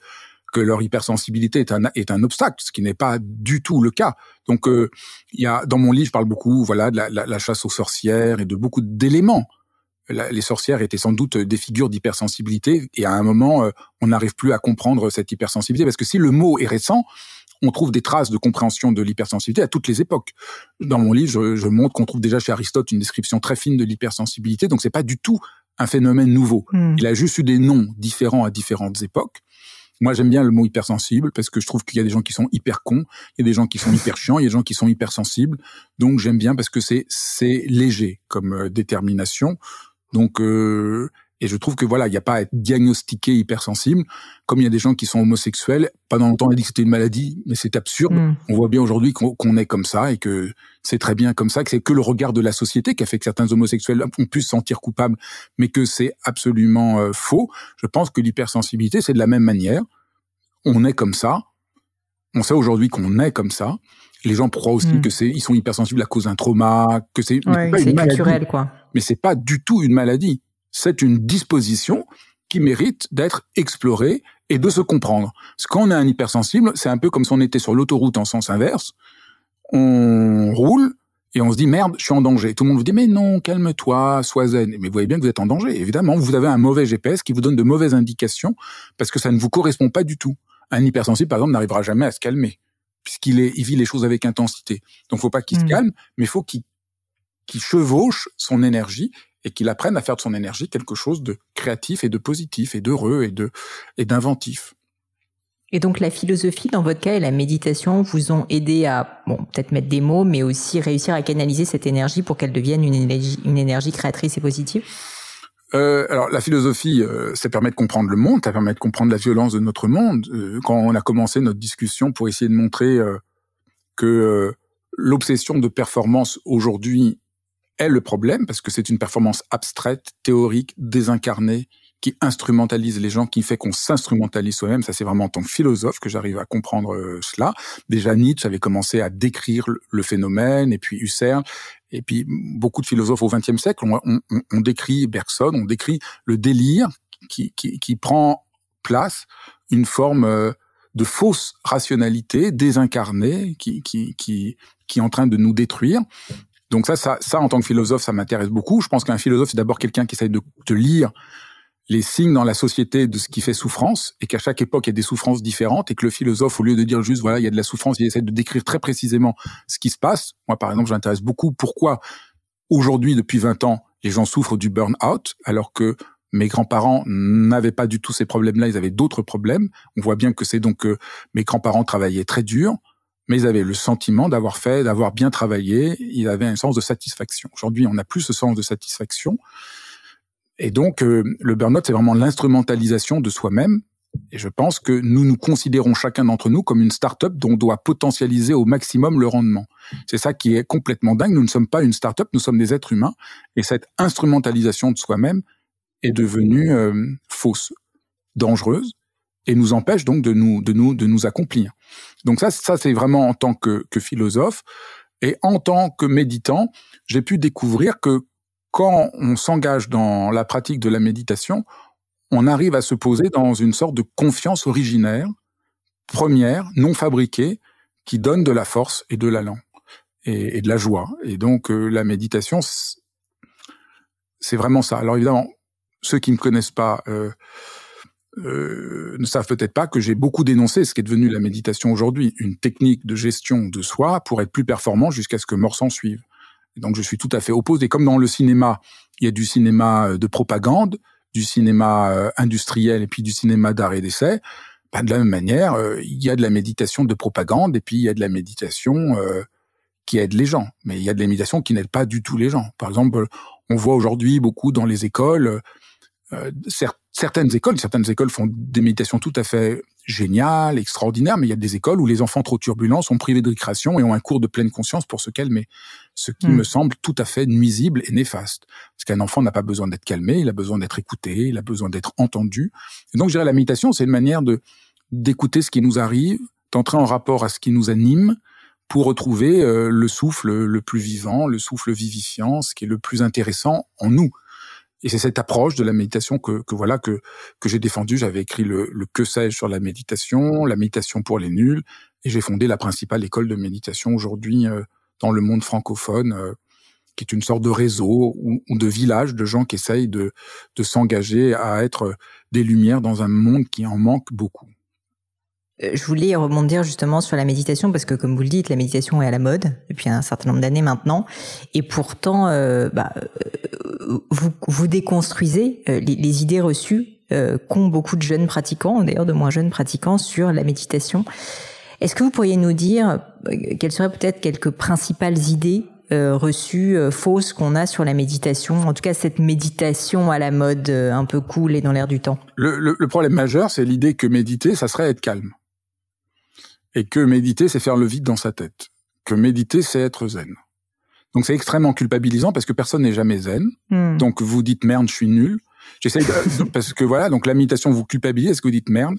que leur hypersensibilité est un, est un obstacle, ce qui n'est pas du tout le cas. Donc, euh, il y a dans mon livre, je parle beaucoup, voilà, de la, la, la chasse aux sorcières et de beaucoup d'éléments. Les sorcières étaient sans doute des figures d'hypersensibilité, et à un moment, euh, on n'arrive plus à comprendre cette hypersensibilité, parce que si le mot est récent, on trouve des traces de compréhension de l'hypersensibilité à toutes les époques. Dans mon livre, je, je montre qu'on trouve déjà chez Aristote une description très fine de l'hypersensibilité, donc c'est pas du tout un phénomène nouveau. Hmm. Il a juste eu des noms différents à différentes époques. Moi, j'aime bien le mot hypersensible parce que je trouve qu'il y a des gens qui sont hyper cons, il y a des gens qui sont hyper chiants, il y a des gens qui sont hypersensibles. Donc, j'aime bien parce que c'est c'est léger comme euh, détermination. Donc, euh, et je trouve que voilà, il n'y a pas à être diagnostiqué hypersensible. Comme il y a des gens qui sont homosexuels, pendant longtemps on a dit que c'était une maladie, mais c'est absurde. Mm. On voit bien aujourd'hui qu'on est comme ça et que c'est très bien comme ça, que c'est que le regard de la société qui a fait que certains homosexuels ont pu se sentir coupables, mais que c'est absolument euh, faux. Je pense que l'hypersensibilité, c'est de la même manière. On est comme ça. On sait aujourd'hui qu'on est comme ça. Les gens croient aussi mm. que c'est, ils sont hypersensibles à cause d'un trauma, que c'est, ouais, c'est culturel, quoi. Mais c'est pas du tout une maladie c'est une disposition qui mérite d'être explorée et de se comprendre. Parce qu'on est un hypersensible, c'est un peu comme si on était sur l'autoroute en sens inverse. On roule et on se dit merde, je suis en danger. Tout le monde vous dit mais non, calme-toi, sois zen. Mais vous voyez bien que vous êtes en danger. Évidemment, vous avez un mauvais GPS qui vous donne de mauvaises indications parce que ça ne vous correspond pas du tout. Un hypersensible, par exemple, n'arrivera jamais à se calmer puisqu'il est, il vit les choses avec intensité. Donc, faut pas qu'il se mmh. calme, mais faut qu'il chevauche son énergie et qu'il apprenne à faire de son énergie quelque chose de créatif et de positif et d'heureux et de et d'inventif. Et donc la philosophie dans votre cas et la méditation vous ont aidé à bon peut-être mettre des mots mais aussi réussir à canaliser cette énergie pour qu'elle devienne une énergie, une énergie créatrice et positive? Euh, alors la philosophie, euh, ça permet de comprendre le monde, ça permet de comprendre la violence de notre monde. Euh, quand on a commencé notre discussion pour essayer de montrer euh, que euh, l'obsession de performance aujourd'hui est le problème parce que c'est une performance abstraite, théorique, désincarnée, qui instrumentalise les gens, qui fait qu'on s'instrumentalise soi-même. Ça, c'est vraiment en tant que philosophe que j'arrive à comprendre euh, cela. Déjà, Nietzsche avait commencé à décrire le phénomène, et puis Husserl, et puis beaucoup de philosophes au XXe siècle ont, on, décrit Bergson, on décrit le délire qui, qui, qui prend place, une forme euh, de fausse rationalité désincarnée qui, qui, qui, qui est en train de nous détruire. Donc ça, ça, ça, en tant que philosophe, ça m'intéresse beaucoup. Je pense qu'un philosophe, c'est d'abord quelqu'un qui essaie de, de, lire les signes dans la société de ce qui fait souffrance, et qu'à chaque époque, il y a des souffrances différentes, et que le philosophe, au lieu de dire juste, voilà, il y a de la souffrance, il essaie de décrire très précisément ce qui se passe. Moi, par exemple, j'intéresse beaucoup pourquoi aujourd'hui, depuis 20 ans, les gens souffrent du burn-out, alors que mes grands-parents n'avaient pas du tout ces problèmes-là, ils avaient d'autres problèmes. On voit bien que c'est donc que mes grands-parents travaillaient très dur, mais ils avaient le sentiment d'avoir fait, d'avoir bien travaillé, ils avaient un sens de satisfaction. Aujourd'hui, on n'a plus ce sens de satisfaction. Et donc, euh, le burn-out, c'est vraiment l'instrumentalisation de soi-même. Et je pense que nous nous considérons chacun d'entre nous comme une start-up dont on doit potentialiser au maximum le rendement. C'est ça qui est complètement dingue. Nous ne sommes pas une start-up, nous sommes des êtres humains. Et cette instrumentalisation de soi-même est devenue euh, fausse, dangereuse et nous empêche donc de nous de nous de nous accomplir. Donc ça ça c'est vraiment en tant que, que philosophe et en tant que méditant, j'ai pu découvrir que quand on s'engage dans la pratique de la méditation, on arrive à se poser dans une sorte de confiance originaire, première, non fabriquée, qui donne de la force et de l'allant et, de la joie. Et donc euh, la méditation, c'est vraiment ça. Alors évidemment, ceux qui ne connaissent pas euh, euh, ne savent peut-être pas que j'ai beaucoup dénoncé ce qui est devenu la méditation aujourd'hui, une technique de gestion de soi pour être plus performant jusqu'à ce que mort s'en suive. Donc je suis tout à fait opposé. Comme dans le cinéma, il y a du cinéma euh, de propagande, du cinéma euh, industriel et puis du cinéma d'art et d'essai. Ben, de la même manière, il y a de la méditation de propagande et puis il y a de la méditation qui aide les gens. Mais il y a de la méditation qui n'aide pas du tout les gens. Par exemple, on voit aujourd'hui beaucoup dans les écoles euh, certaines écoles, certaines écoles font des méditations tout à fait géniales, extraordinaires, mais il y a des écoles où les enfants trop turbulents sont privés de récréation et ont un cours de pleine conscience pour se calmer. Ce qui hmm. me semble tout à fait nuisible et néfaste. Parce qu'un enfant n'a pas besoin d'être calmé, il a besoin d'être écouté, il a besoin d'être entendu. Et donc, je dirais, la méditation, c'est une manière de d'écouter ce qui nous arrive, d'entrer en rapport à ce qui nous anime, pour retrouver euh, le souffle le plus vivant, le souffle vivifiant, ce qui est le plus intéressant en nous. Et c'est cette approche de la méditation que, que voilà que que j'ai défendue. J'avais écrit le, le que sais-je sur la méditation, la méditation pour les nuls, et j'ai fondé la principale école de méditation aujourd'hui euh, dans le monde francophone, euh, qui est une sorte de réseau ou, de village de gens qui essayent de de s'engager à être des lumières dans un monde qui en manque beaucoup. Euh, je voulais rebondir justement sur la méditation parce que, comme vous le dites, la méditation est à la mode depuis un certain nombre d'années maintenant, et pourtant, euh, bah, euh, vous, déconstruisez les, idées reçues qu'ont beaucoup de jeunes pratiquants, d'ailleurs de moins jeunes pratiquants, sur la méditation. Est-ce que vous pourriez nous dire quelles seraient peut-être quelques principales idées reçues fausses qu'on a sur la méditation, en tout cas cette méditation à la mode un peu cool et dans l'air du temps. Le problème majeur, c'est l'idée que méditer, ça serait être calme et que méditer, c'est faire le vide dans sa tête, que méditer, c'est être zen. Donc c'est extrêmement culpabilisant parce que personne n'est jamais zen. Mm. Donc vous dites merde, je suis nul. J'essaye de, *laughs* parce que voilà, donc la méditation vous culpabilise, est-ce que vous dites merde,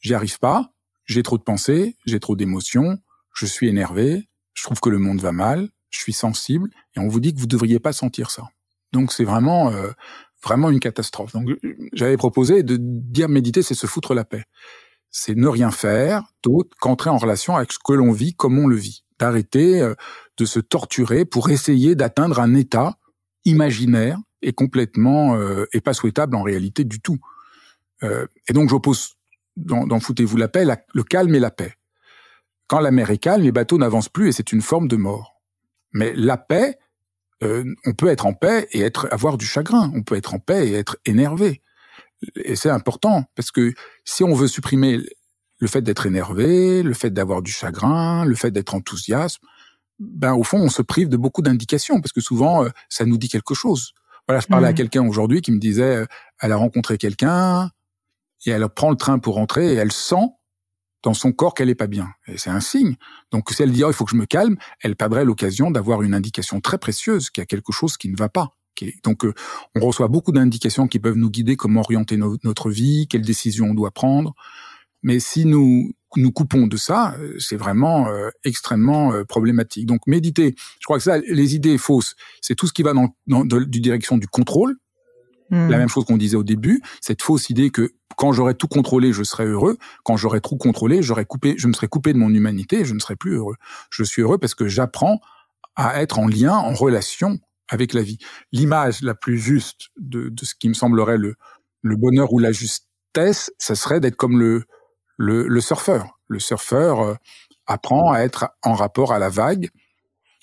j'y arrive pas, j'ai trop de pensées, j'ai trop d'émotions, je suis énervé, je trouve que le monde va mal, je suis sensible, et on vous dit que vous devriez pas sentir ça. Donc c'est vraiment euh, vraiment une catastrophe. Donc j'avais proposé de dire méditer, c'est se foutre la paix c'est ne rien faire d'autre qu'entrer en relation avec ce que l'on vit, comme on le vit, d'arrêter euh, de se torturer pour essayer d'atteindre un état imaginaire et complètement euh, et pas souhaitable en réalité du tout. Euh, et donc j'oppose dans, dans Foutez-vous la paix le calme et la paix. Quand la mer est calme, les bateaux n'avancent plus et c'est une forme de mort. Mais la paix, on peut être en paix et être avoir du chagrin. On peut être en paix et être énervé. Et c'est important parce que si on veut supprimer le fait d'être énervé, le fait d'avoir du chagrin, le fait d'être enthousiaste, ben au fond on se prive de beaucoup d'indications parce que souvent euh, ça nous dit quelque chose. Voilà, je parlais mmh. à quelqu'un aujourd'hui qui me disait euh, elle a rencontré quelqu'un et elle prend le train pour rentrer et elle sent dans son corps qu'elle est pas bien. Et c'est un signe. Donc si elle dit oh, il faut que je me calme, elle perdrait l'occasion d'avoir une indication très précieuse qu'il y a quelque chose qui ne va pas. Donc, euh, on reçoit beaucoup d'indications qui peuvent nous guider comment orienter no notre vie, quelles décisions on doit prendre. Mais si nous nous coupons de ça, euh, c'est vraiment euh, extrêmement euh, problématique. Donc, méditer, je crois que ça, les idées fausses, c'est tout ce qui va dans, dans de, du direction du contrôle. Mmh. La même chose qu'on disait au début, cette fausse idée que quand j'aurais tout contrôlé, je serais heureux. Quand j'aurais trop contrôlé, j'aurais coupé, je me serais coupé de mon humanité et je ne serais plus heureux. Je suis heureux parce que j'apprends à être en lien, en relation avec la vie. L'image la plus juste de, ce qui me semblerait le, bonheur ou la justesse, ça serait d'être comme le, surfeur. Le surfeur euh, apprend à être en rapport à la vague.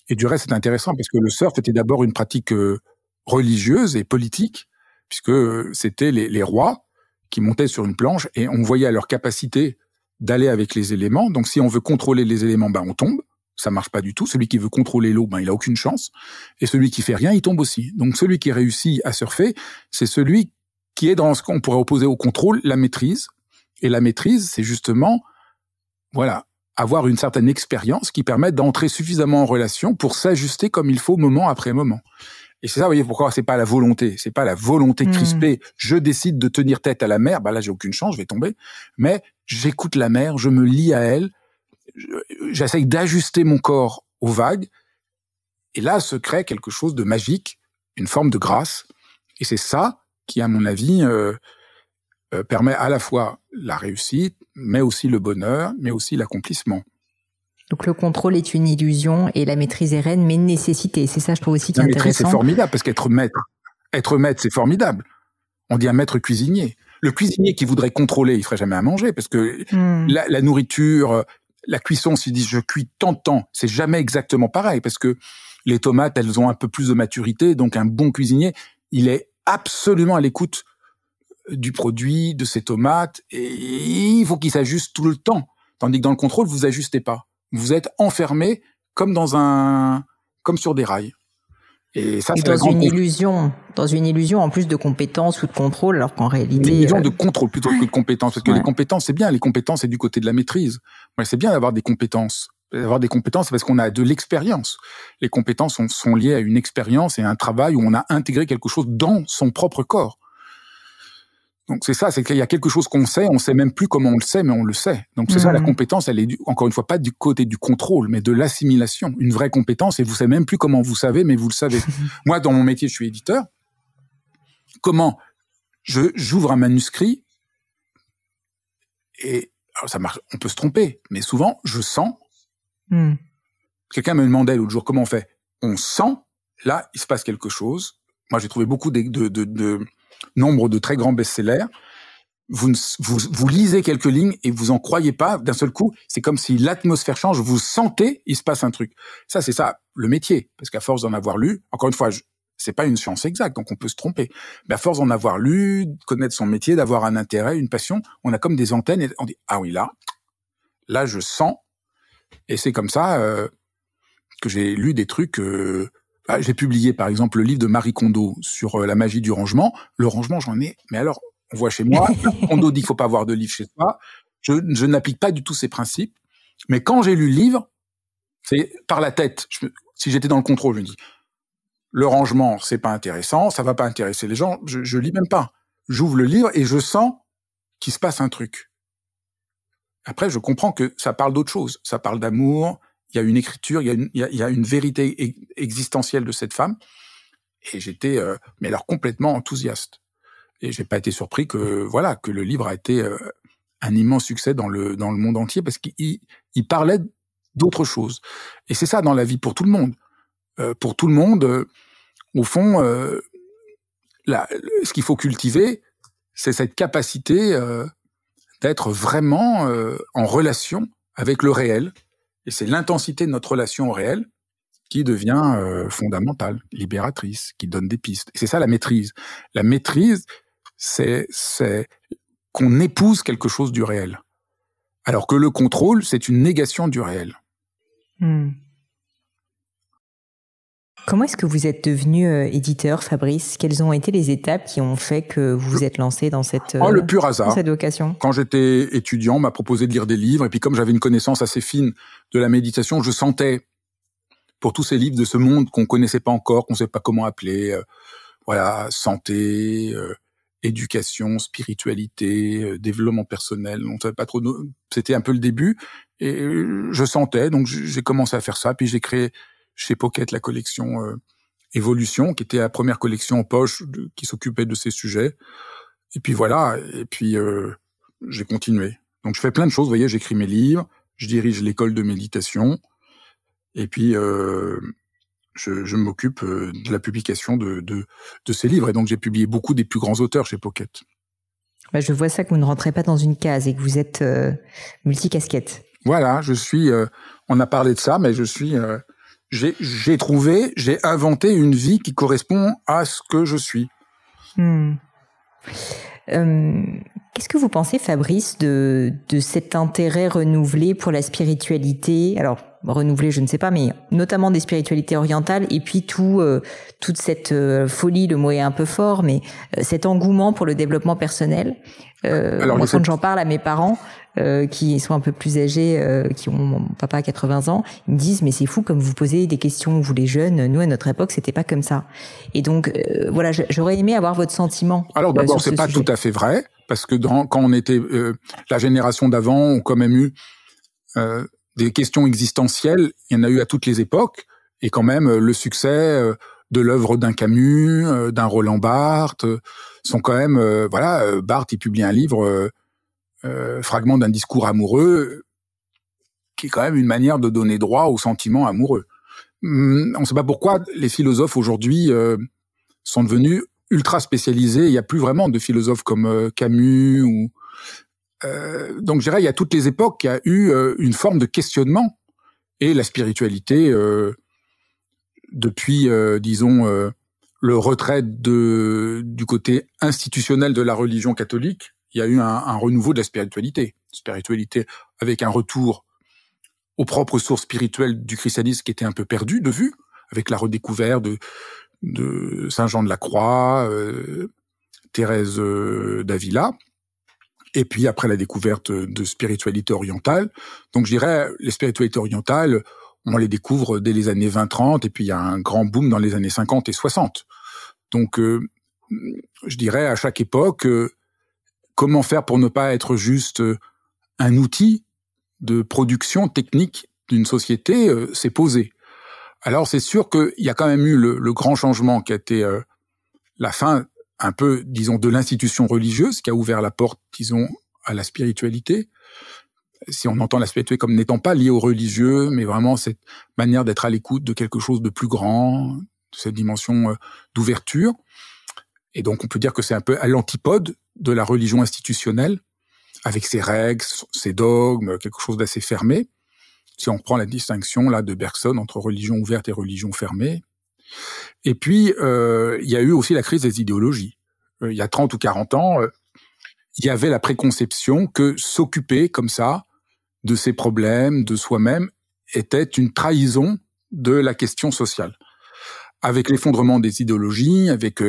Et du reste, c'est intéressant parce que le surf était d'abord une pratique euh, religieuse et politique, puisque euh, c'était les, rois qui montaient sur une planche et on voyait leur capacité d'aller avec les éléments. Donc si on veut contrôler les éléments, ben on tombe ça marche pas du tout. Celui qui veut contrôler l'eau, ben il a aucune chance. Et celui qui fait rien, il tombe aussi. Donc celui qui réussit à surfer, c'est celui qui est dans ce qu'on pourrait opposer au contrôle, la maîtrise. Et la maîtrise, c'est justement, voilà, avoir une certaine expérience qui permet d'entrer suffisamment en relation pour s'ajuster comme il faut moment après moment. Et c'est ça, vous voyez, pourquoi c'est pas la volonté, c'est pas la volonté mmh. crispée. Je décide de tenir tête à la mer, bah là j'ai aucune chance, je vais tomber. Mais j'écoute la mer, je me lie à elle, j'essaye d'ajuster mon corps aux vagues, et là se crée quelque chose de magique, une forme de grâce, et c'est ça qui, à mon avis, euh, euh, permet à la fois la réussite, mais aussi le bonheur, mais aussi l'accomplissement. Donc le contrôle est une illusion et la maîtrise est reine, mais une nécessité. C'est ça, je trouve aussi qui est intéressant. La maîtrise, c'est formidable parce qu'être maître, être maître, c'est formidable. On dit un maître cuisinier. Le cuisinier qui voudrait contrôler, il ferait jamais à manger parce que hmm. la, la, nourriture, la cuisson, s'ils disent je cuis tant de temps, c'est jamais exactement pareil parce que les tomates, elles ont un peu plus de maturité, donc un bon cuisinier, il est absolument à l'écoute du produit, de ses tomates, et il faut qu'il s'ajuste tout le temps. Tandis que dans le contrôle, vous ajustez pas. Vous êtes enfermé comme dans un, comme sur des rails. Et ça, c'est dans une illusion, dans une illusion en plus de compétences ou de contrôle, alors qu'en réalité. Une illusion euh... de contrôle plutôt que de compétences, parce que ouais. les compétences, c'est bien, les compétences, c'est du côté de la maîtrise. Ouais, c'est bien d'avoir des compétences. D'avoir des compétences, parce qu'on a de l'expérience. Les compétences sont, sont liées à une expérience et à un travail où on a intégré quelque chose dans son propre corps. Donc c'est ça, c'est qu'il y a quelque chose qu'on sait, on sait même plus comment on le sait, mais on le sait. Donc c'est mmh. ça la compétence, elle est du, encore une fois pas du côté du contrôle, mais de l'assimilation. Une vraie compétence et vous savez même plus comment vous savez, mais vous le savez. *laughs* Moi, dans mon métier, je suis éditeur. comment je j'ouvre un manuscrit et alors ça marche, on peut se tromper, mais souvent je sens. Hmm. Quelqu'un me demandait l'autre jour comment on fait. On sent, là il se passe quelque chose. Moi j'ai trouvé beaucoup de, de, de, de nombre de très grands best-sellers. Vous, vous, vous, lisez quelques lignes et vous en croyez pas d'un seul coup. C'est comme si l'atmosphère change. Vous sentez, il se passe un truc. Ça, c'est ça le métier. Parce qu'à force d'en avoir lu, encore une fois, c'est pas une science exacte, donc on peut se tromper. Mais à force d'en avoir lu, connaître son métier, d'avoir un intérêt, une passion, on a comme des antennes et on dit ah oui là, là je sens. Et c'est comme ça euh, que j'ai lu des trucs. Euh, bah, j'ai publié par exemple le livre de Marie Kondo sur euh, la magie du rangement. Le rangement, j'en ai. Mais alors, on voit chez moi, *laughs* Kondo dit qu'il faut pas avoir de livre chez soi. Je, je n'applique pas du tout ces principes. Mais quand j'ai lu le livre, c'est par la tête. si j'étais dans le contrôle, je me dis le rangement, c'est pas intéressant, ça va pas intéresser les gens. Je, je lis même pas. J'ouvre le livre et je sens qu'il se passe un truc. Après, je comprends que ça parle d'autre chose. Ça parle d'amour. Il y a une écriture, il y a une, il y a, une vérité existentielle de cette femme. Et j'étais, euh, mais alors complètement enthousiaste. Et j'ai pas été surpris que, voilà, que le livre a été euh, un immense succès dans le dans le monde entier parce qu'il il parlait d'autre chose. Et c'est ça dans la vie pour tout le monde. Euh, pour tout le monde, euh, au fond, euh, ce qu'il faut cultiver, c'est cette capacité d'être vraiment en relation avec le réel. Et c'est l'intensité de notre relation au réel qui devient fondamentale, libératrice, qui donne des pistes. C'est ça la maîtrise. La maîtrise, c'est qu'on épouse quelque chose du réel. Alors que le contrôle, c'est une négation du réel. Hmm. Comment est-ce que vous êtes devenu euh, éditeur, Fabrice? Quelles ont été les étapes qui ont fait que vous vous êtes lancé dans cette, oh, le pur hasard. cette vocation? Quand j'étais étudiant, on m'a proposé de lire des livres, et puis comme j'avais une connaissance assez fine de la méditation, je sentais pour tous ces livres de ce monde qu'on connaissait pas encore, qu'on ne sait pas comment appeler, euh, voilà, santé, euh, éducation, spiritualité, développement personnel, on savait pas trop. C'était un peu le début, et je sentais, donc j'ai commencé à faire ça, puis j'ai créé chez Pocket la collection euh, Évolution, qui était la première collection en poche qui s'occupait de ces sujets. Et puis voilà, et puis euh, j'ai continué. Donc je fais plein de choses, vous voyez, j'écris mes livres, je dirige l'école de méditation, et puis euh, je, je m'occupe euh, de la publication de, de, de, ces livres. Et donc j'ai publié beaucoup des plus grands auteurs chez Pocket. Bah, je vois ça que vous ne rentrez pas dans une case et que vous êtes euh, multicasquette. Voilà, je suis. on a parlé de ça, mais je suis j'ai trouvé, j'ai inventé une vie qui correspond à ce que je suis. Hmm. Euh, qu'est-ce que vous pensez, Fabrice, de, de cet intérêt renouvelé pour la spiritualité? Alors, renouvelé, je ne sais pas, mais notamment des spiritualités orientales, et puis tout, euh, toute cette euh, folie, le mot est un peu fort, mais cet engouement pour le développement personnel. Alors, moi, quand j'en parle à mes parents, euh, qui sont un peu plus âgés, euh, qui ont mon papa à 80 ans, ils me disent mais c'est fou comme vous posez des questions vous les jeunes. Nous à notre époque c'était pas comme ça. Et donc euh, voilà, j'aurais aimé avoir votre sentiment. Alors d'abord c'est pas tout à fait vrai parce que dans, quand on était la génération d'avant, on quand même eu des questions existentielles. Il y en a eu à toutes les époques et quand même le succès de l'œuvre d'un Camus, d'un Roland Barthes, sont quand même voilà. Barthes il publie un livre euh, fragment d'un discours amoureux qui est quand même une manière de donner droit aux sentiments amoureux. Hum, on ne sait pas pourquoi les philosophes aujourd'hui euh, sont devenus ultra spécialisés. Il n'y a plus vraiment de philosophes comme euh, Camus ou donc je dirais il y a toutes les époques qu'il y a eu une forme de questionnement et la spiritualité depuis disons le retrait de, du côté institutionnel de la religion catholique il y a eu un, renouveau de la spiritualité. Spiritualité avec un retour aux propres sources spirituelles du christianisme qui était un peu perdu de vue, avec la redécouverte de, de Saint Jean de la Croix, euh, Thérèse euh, d'Avila, et puis après la découverte de spiritualité orientale. Donc je dirais, les spiritualités orientales, on les découvre dès les années 20-30, et puis il y a un grand boom dans les années 50 et 60. Donc euh, je dirais, à chaque époque, comment faire pour ne pas être juste euh, un outil de production technique d'une société euh, s'est posé. Alors c'est sûr qu'il y a quand même eu le, grand changement qui a été euh, la fin un peu, disons, de l'institution religieuse qui a ouvert la porte, disons, à la spiritualité. Si on entend la spiritualité comme n'étant pas liée au religieux, mais vraiment cette manière d'être à l'écoute de quelque chose de plus grand, de cette dimension euh, d'ouverture. Et donc, on peut dire que c'est un peu à l'antipode de la religion institutionnelle, avec ses règles, ses dogmes, quelque chose d'assez fermé. Si on prend la distinction là de Bergson entre religion ouverte et religion fermée, et puis, euh, il y a eu aussi la crise des idéologies. Euh, il y a 30 ou 40 ans, euh, il y avait la préconception que s'occuper comme ça de ses problèmes, de soi-même, était une trahison de la question sociale. Avec l'effondrement des idéologies, avec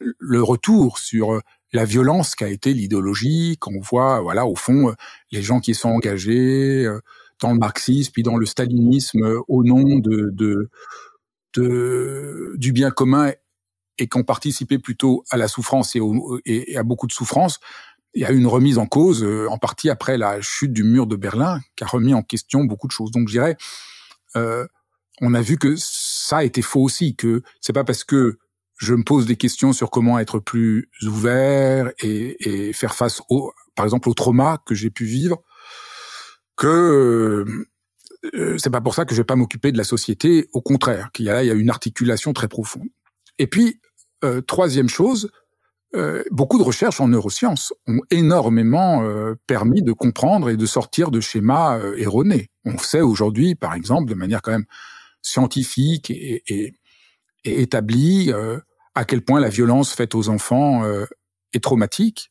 le retour sur la violence qu'a été l'idéologie, qu'on voit, voilà, au fond, les gens qui sont engagés dans le marxisme, puis dans le stalinisme, au nom de, de du bien commun et qui ont participé plutôt à la souffrance et, à beaucoup de souffrance, il y a eu une remise en cause, euh, en partie après la chute du mur de Berlin, qui a remis en question beaucoup de choses. Donc, je dirais, euh, on a vu que ça a été faux aussi, que c'est pas parce que je me pose des questions sur comment être plus ouvert et, faire face au, par exemple, au trauma que j'ai pu vivre, que euh, c'est pas pour ça que je vais pas m'occuper de la société. Au contraire, qu'il y a il y a une articulation très profonde. Et puis euh, troisième chose, euh, beaucoup de recherches en neurosciences ont énormément permis de comprendre et de sortir de schémas erronés. On sait aujourd'hui, par exemple, de manière quand même scientifique et, et, et établie, à quel point la violence faite aux enfants est traumatique,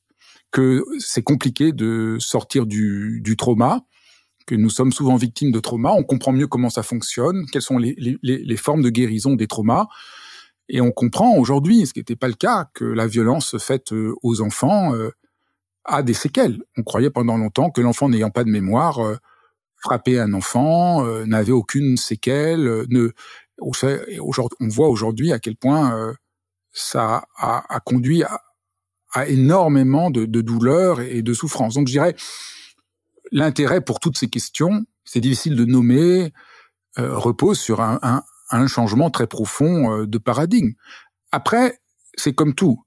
que c'est compliqué de sortir du, du trauma, que nous sommes souvent victimes de traumas, on comprend mieux comment ça fonctionne, quelles sont les, les, les formes de guérison des traumas, et on comprend aujourd'hui, ce qui n'était pas le cas, que la violence faite euh, aux enfants euh, a des séquelles. On croyait pendant longtemps que l'enfant n'ayant pas de mémoire, euh, frapper un enfant n'avait aucune séquelle. ne, on voit aujourd'hui à quel point ça a, a conduit à, à énormément de, de douleurs et de souffrances. Donc je dirais, l'intérêt pour toutes ces questions, c'est difficile de nommer, euh, repose sur un, un, un, changement très profond euh, de paradigme. Après, c'est comme tout.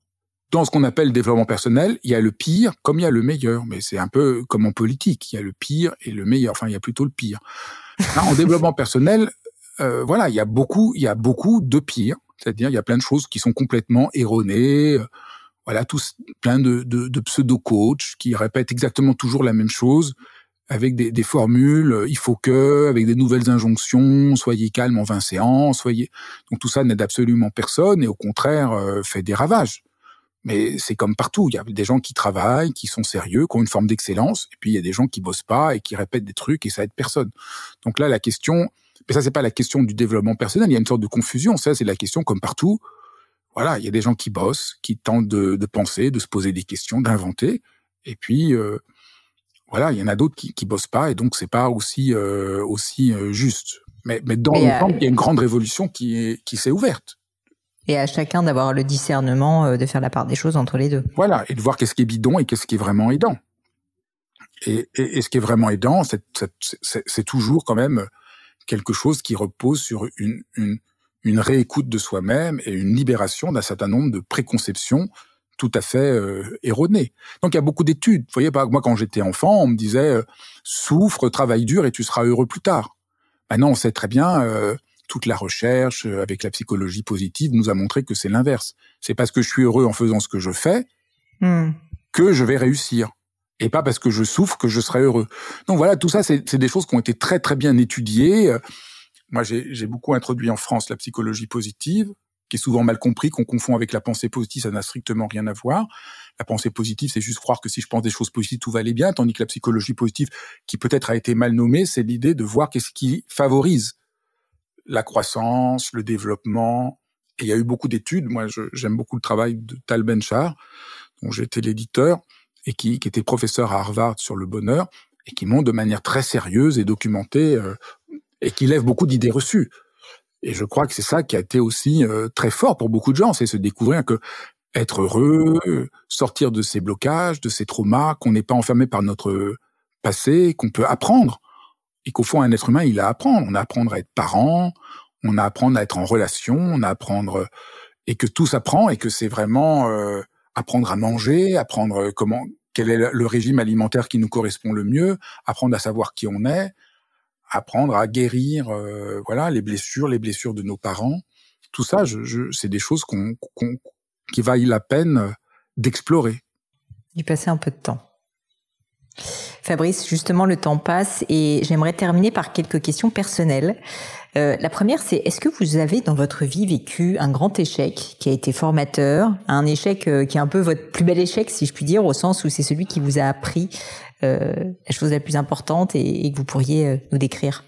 Dans ce qu'on appelle développement personnel, il y a le pire comme il y a le meilleur. Mais c'est un peu comme en politique. Il y a le pire et le meilleur. Enfin, il y a plutôt le pire. en *laughs* développement personnel, euh, voilà, il y a beaucoup, il y a beaucoup de pire. C'est-à-dire, il y a plein de choses qui sont complètement erronées. Euh, voilà, tous plein de, de, de pseudo-coachs qui répètent exactement toujours la même chose avec des, des, formules, euh, il faut que, avec des nouvelles injonctions, soyez calme en 20 séances, soyez. Donc tout ça n'aide absolument personne et au contraire fait des ravages. Mais c'est comme partout, il y a des gens qui travaillent, qui sont sérieux, qui ont une forme d'excellence, et puis il y a des gens qui bossent pas et qui répètent des trucs et ça aide personne. Donc là, la question, mais ça c'est pas la question du développement personnel, il y a une sorte de confusion. Ça c'est la question comme partout. Voilà, il y a des gens qui bossent, qui tentent de, de penser, de se poser des questions, d'inventer, et puis euh, voilà, il y en a d'autres qui, qui bossent pas et donc c'est pas aussi euh, aussi euh, juste. Mais, mais dans le temps, il y a une grande révolution qui est qui s'est ouverte. Et à chacun d'avoir le discernement de faire la part des choses entre les deux. Voilà, et de voir qu'est-ce qui est bidon et qu'est-ce qui est vraiment aidant. Et, et, et ce qui est vraiment aidant, c'est toujours quand même quelque chose qui repose sur une, une, une réécoute de soi-même et une libération d'un certain nombre de préconceptions tout à fait euh, erroné. Donc il y a beaucoup d'études. Vous voyez, moi quand j'étais enfant, on me disait euh, souffre, travaille dur et tu seras heureux plus tard. Maintenant, on sait très bien. Euh, toute la recherche euh, avec la psychologie positive nous a montré que c'est l'inverse. C'est parce que je suis heureux en faisant ce que je fais mm. que je vais réussir. Et pas parce que je souffre que je serai heureux. Donc voilà, tout ça, c'est des choses qui ont été très très bien étudiées. Moi, j'ai beaucoup introduit en France la psychologie positive qui est souvent mal compris, qu'on confond avec la pensée positive, ça n'a strictement rien à voir. La pensée positive, c'est juste croire que si je pense des choses positives, tout va aller bien, tandis que la psychologie positive, qui peut-être a été mal nommée, c'est l'idée de voir qu'est-ce qui favorise la croissance, le développement. Et il y a eu beaucoup d'études. Moi, j'aime beaucoup le travail de Tal Ben-Shahar, dont j'étais l'éditeur, et qui, qui était professeur à Harvard sur le bonheur, et qui montre de manière très sérieuse et documentée, euh, et qui lève beaucoup d'idées reçues. Et je crois que c'est ça qui a été aussi euh, très fort pour beaucoup de gens, c'est se découvrir que être heureux, sortir de ces blocages, de ces traumas, qu'on n'est pas enfermé par notre passé, qu'on peut apprendre. Et qu'au fond, un être humain, il a à apprendre. On a à apprendre à être parent, on a à apprendre à être en relation, on a à apprendre et que tout s'apprend et que c'est vraiment euh, apprendre à manger, apprendre comment quel est le régime alimentaire qui nous correspond le mieux, apprendre à savoir qui on est, apprendre à guérir euh, voilà les blessures, les blessures de nos parents. Tout ça, je, je, c'est des choses qu'on, qu'on, qui vaillent la peine d'explorer. Y passer un peu de temps. Fabrice, justement, le temps passe et j'aimerais terminer par quelques questions personnelles. Euh, la première, c'est est-ce que vous avez dans votre vie vécu un grand échec qui a été formateur, un échec euh, qui est un peu votre plus bel échec, si je puis dire, au sens où c'est celui qui vous a appris euh, la chose la plus importante et, et que vous pourriez nous décrire?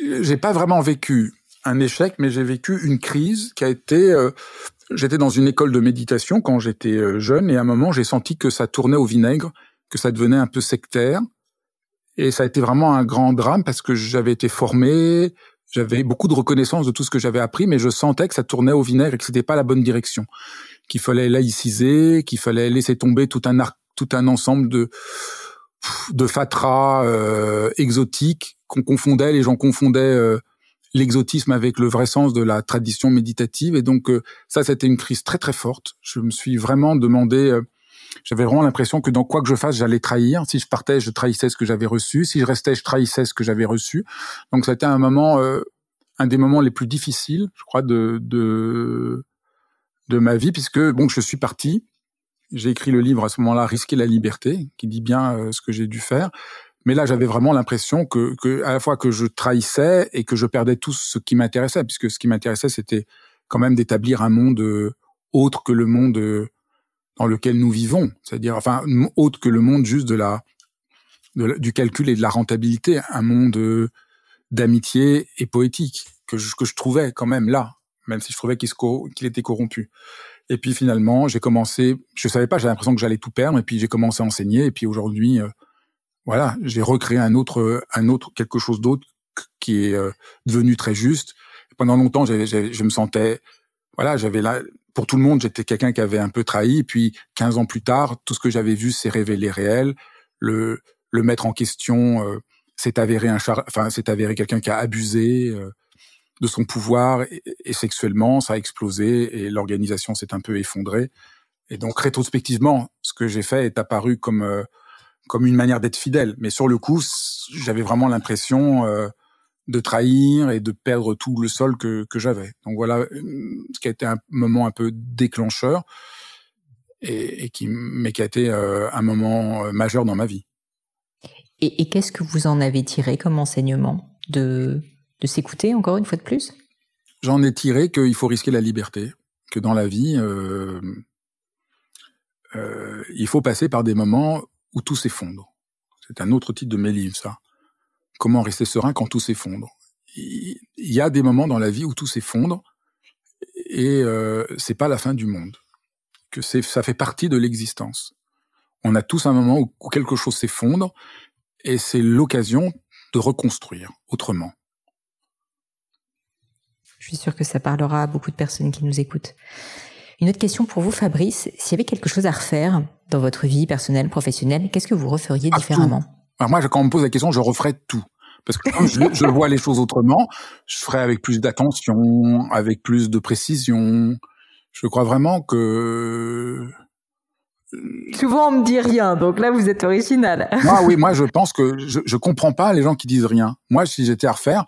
J'ai pas vraiment vécu un échec, mais j'ai vécu une crise qui a été. J'étais dans une école de méditation quand j'étais jeune et à un moment j'ai senti que ça tournait au vinaigre, que ça devenait un peu sectaire. Et ça a été vraiment un grand drame parce que j'avais été formé, j'avais beaucoup de reconnaissance de tout ce que j'avais appris, mais je sentais que ça tournait au vinaigre et que c'était pas la bonne direction, qu'il fallait laïciser, qu'il fallait laisser tomber tout un arc, tout un ensemble de de fatras euh, exotiques qu'on confondait, les gens confondaient euh, l'exotisme avec le vrai sens de la tradition méditative. Et donc euh, ça, c'était une crise très très forte. Je me suis vraiment demandé, euh, j'avais vraiment l'impression que dans quoi que je fasse, j'allais trahir. Si je partais, je trahissais ce que j'avais reçu. Si je restais, je trahissais ce que j'avais reçu. Donc ça a été un moment, euh, un des moments les plus difficiles, je crois, de, de de ma vie, puisque bon, je suis parti. J'ai écrit le livre à ce moment-là, Risquer la liberté, qui dit bien ce que j'ai dû faire. Mais là, j'avais vraiment l'impression que, que, à la fois que je trahissais et que je perdais tout ce qui m'intéressait, puisque ce qui m'intéressait, c'était quand même d'établir un monde euh, autre que le monde euh, dans lequel nous vivons, c'est-à-dire, enfin, autre que le monde juste de la, du calcul et de la rentabilité, un monde euh, d'amitié et poétique que je, que je trouvais quand même là, même si je trouvais qu'il qu'il était corrompu. Et puis finalement, j'ai commencé, je savais pas, j'avais l'impression que j'allais tout perdre, et puis j'ai commencé à enseigner, et puis aujourd'hui, voilà, j'ai recréé un autre, un autre quelque chose d'autre qui est euh, devenu très juste. Pendant longtemps, j je me sentais, voilà, j'avais là, pour tout le monde, j'étais quelqu'un qui avait un peu trahi. Puis 15 ans plus tard, tout ce que j'avais vu s'est révélé réel. Le, le mettre en question euh, s'est avéré un char, enfin, s'est avéré quelqu'un qui a abusé euh, de son pouvoir et, et, sexuellement, ça a explosé et l'organisation s'est un peu effondrée. Et donc rétrospectivement, ce que j'ai fait est apparu comme euh, comme une manière d'être fidèle. Mais sur le coup, j'avais vraiment l'impression euh, de trahir et de perdre tout le sol que, que j'avais. Donc voilà, euh, ce qui a été un moment un peu déclencheur, et, et qui, mais qui a été euh, un moment euh, majeur dans ma vie. Et, et qu'est-ce que vous en avez tiré comme enseignement de, de s'écouter encore une fois de plus? J'en ai tiré qu'il faut risquer la liberté, que dans la vie, euh, euh, il faut passer par des moments où tout s'effondre. C'est un autre titre de mes livres, ça. Comment rester serein quand tout s'effondre. Il y a des moments dans la vie où tout s'effondre et euh, c'est pas la fin du monde. Que c'est, ça fait partie de l'existence. On a tous un moment où, où quelque chose s'effondre et c'est l'occasion de reconstruire autrement. Je suis sûre que ça parlera à beaucoup de personnes qui nous écoutent. Une autre question pour vous, Fabrice. S'il y avait quelque chose à refaire dans votre vie personnelle, professionnelle, qu'est-ce que vous referiez différemment? Alors moi, quand on me pose la question, je referais tout. Parce que quand je, je, *laughs* vois les choses autrement, je ferais avec plus d'attention, avec plus de précision. Je crois vraiment que... Souvent, on me dit rien, donc là, vous êtes original. *laughs* moi, oui, moi, je pense que je, je comprends pas les gens qui disent rien. Moi, si j'étais à refaire,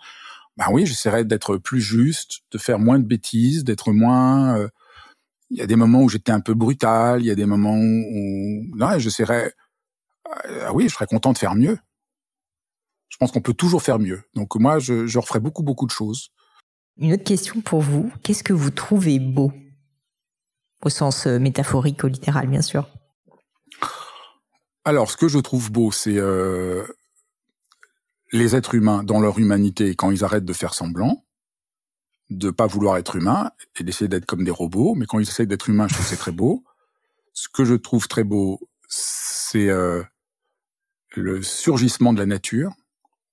ben oui, j'essaierais d'être plus juste, de faire moins de bêtises, d'être moins... Euh, il y a des moments où j'étais un peu brutal, il y a des moments où non, je euh, oui, je serais content de faire mieux. Je pense qu'on peut toujours faire mieux. Donc moi, je, je referais beaucoup beaucoup de choses. Une autre question pour vous qu'est-ce que vous trouvez beau? Au sens euh, métaphorique ou littéral, bien sûr Alors, ce que je trouve beau, c'est euh, les êtres humains dans leur humanité quand ils arrêtent de faire semblant de pas vouloir être humain et d'essayer d'être comme des robots. Mais quand ils essayent d'être humains, je trouve que c'est très beau. Ce que je trouve très beau, c'est euh, le surgissement de la nature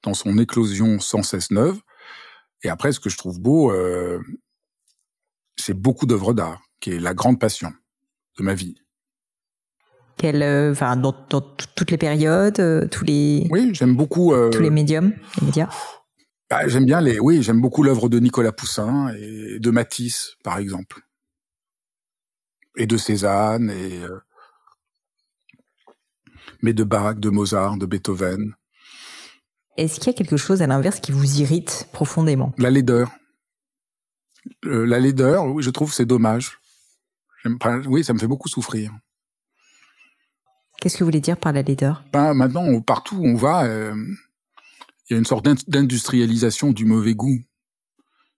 dans son éclosion sans cesse neuve. Et après, ce que je trouve beau, euh, c'est beaucoup d'œuvres d'art, qui est la grande passion de ma vie. Quelle, euh, enfin, dans, dans, toutes les périodes, euh, tous les. Oui, j'aime beaucoup. tous les médiums, les médias. bah, J'aime bien les, oui, j'aime beaucoup l'œuvre de Nicolas Poussin et de Matisse, par exemple, et de Cézanne et euh, mais de Bach, de Mozart, de Beethoven. Est-ce qu'il y a quelque chose à l'inverse qui vous irrite profondément? La laideur. Euh, la laideur, oui, je trouve c'est dommage. Oui, ça me fait beaucoup souffrir. Qu'est-ce que vous voulez dire par la laideur? Ben, Maintenant, partout où on va, euh, il y a une sorte d'industrialisation du mauvais goût.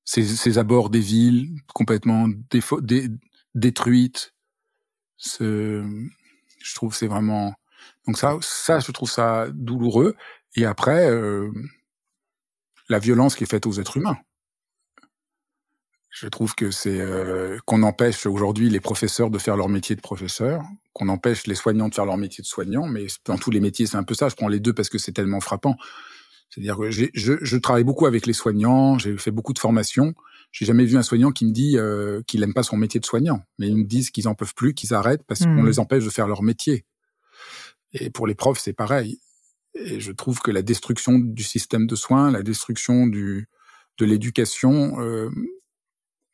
Ces, ces abords des villes complètement détruites. Je trouve c'est vraiment donc ça, ça, je trouve ça douloureux. Et après, euh, la violence qui est faite aux êtres humains. Je trouve que c'est euh, qu'on empêche aujourd'hui les professeurs de faire leur métier de professeur, qu'on empêche les soignants de faire leur métier de soignant, mais dans tous les métiers c'est un peu ça. Je prends les deux parce que c'est tellement frappant. C'est-à-dire que je, je, travaille beaucoup avec les soignants, j'ai fait beaucoup de formations. J'ai jamais vu un soignant qui me dit euh, qu'il aime pas son métier de soignant, mais ils me disent qu'ils en peuvent plus, qu'ils arrêtent parce qu'on mmh. les empêche de faire leur métier. Et pour les profs, c'est pareil. Et je trouve que la destruction du système de soins, la destruction du, de l'éducation, euh,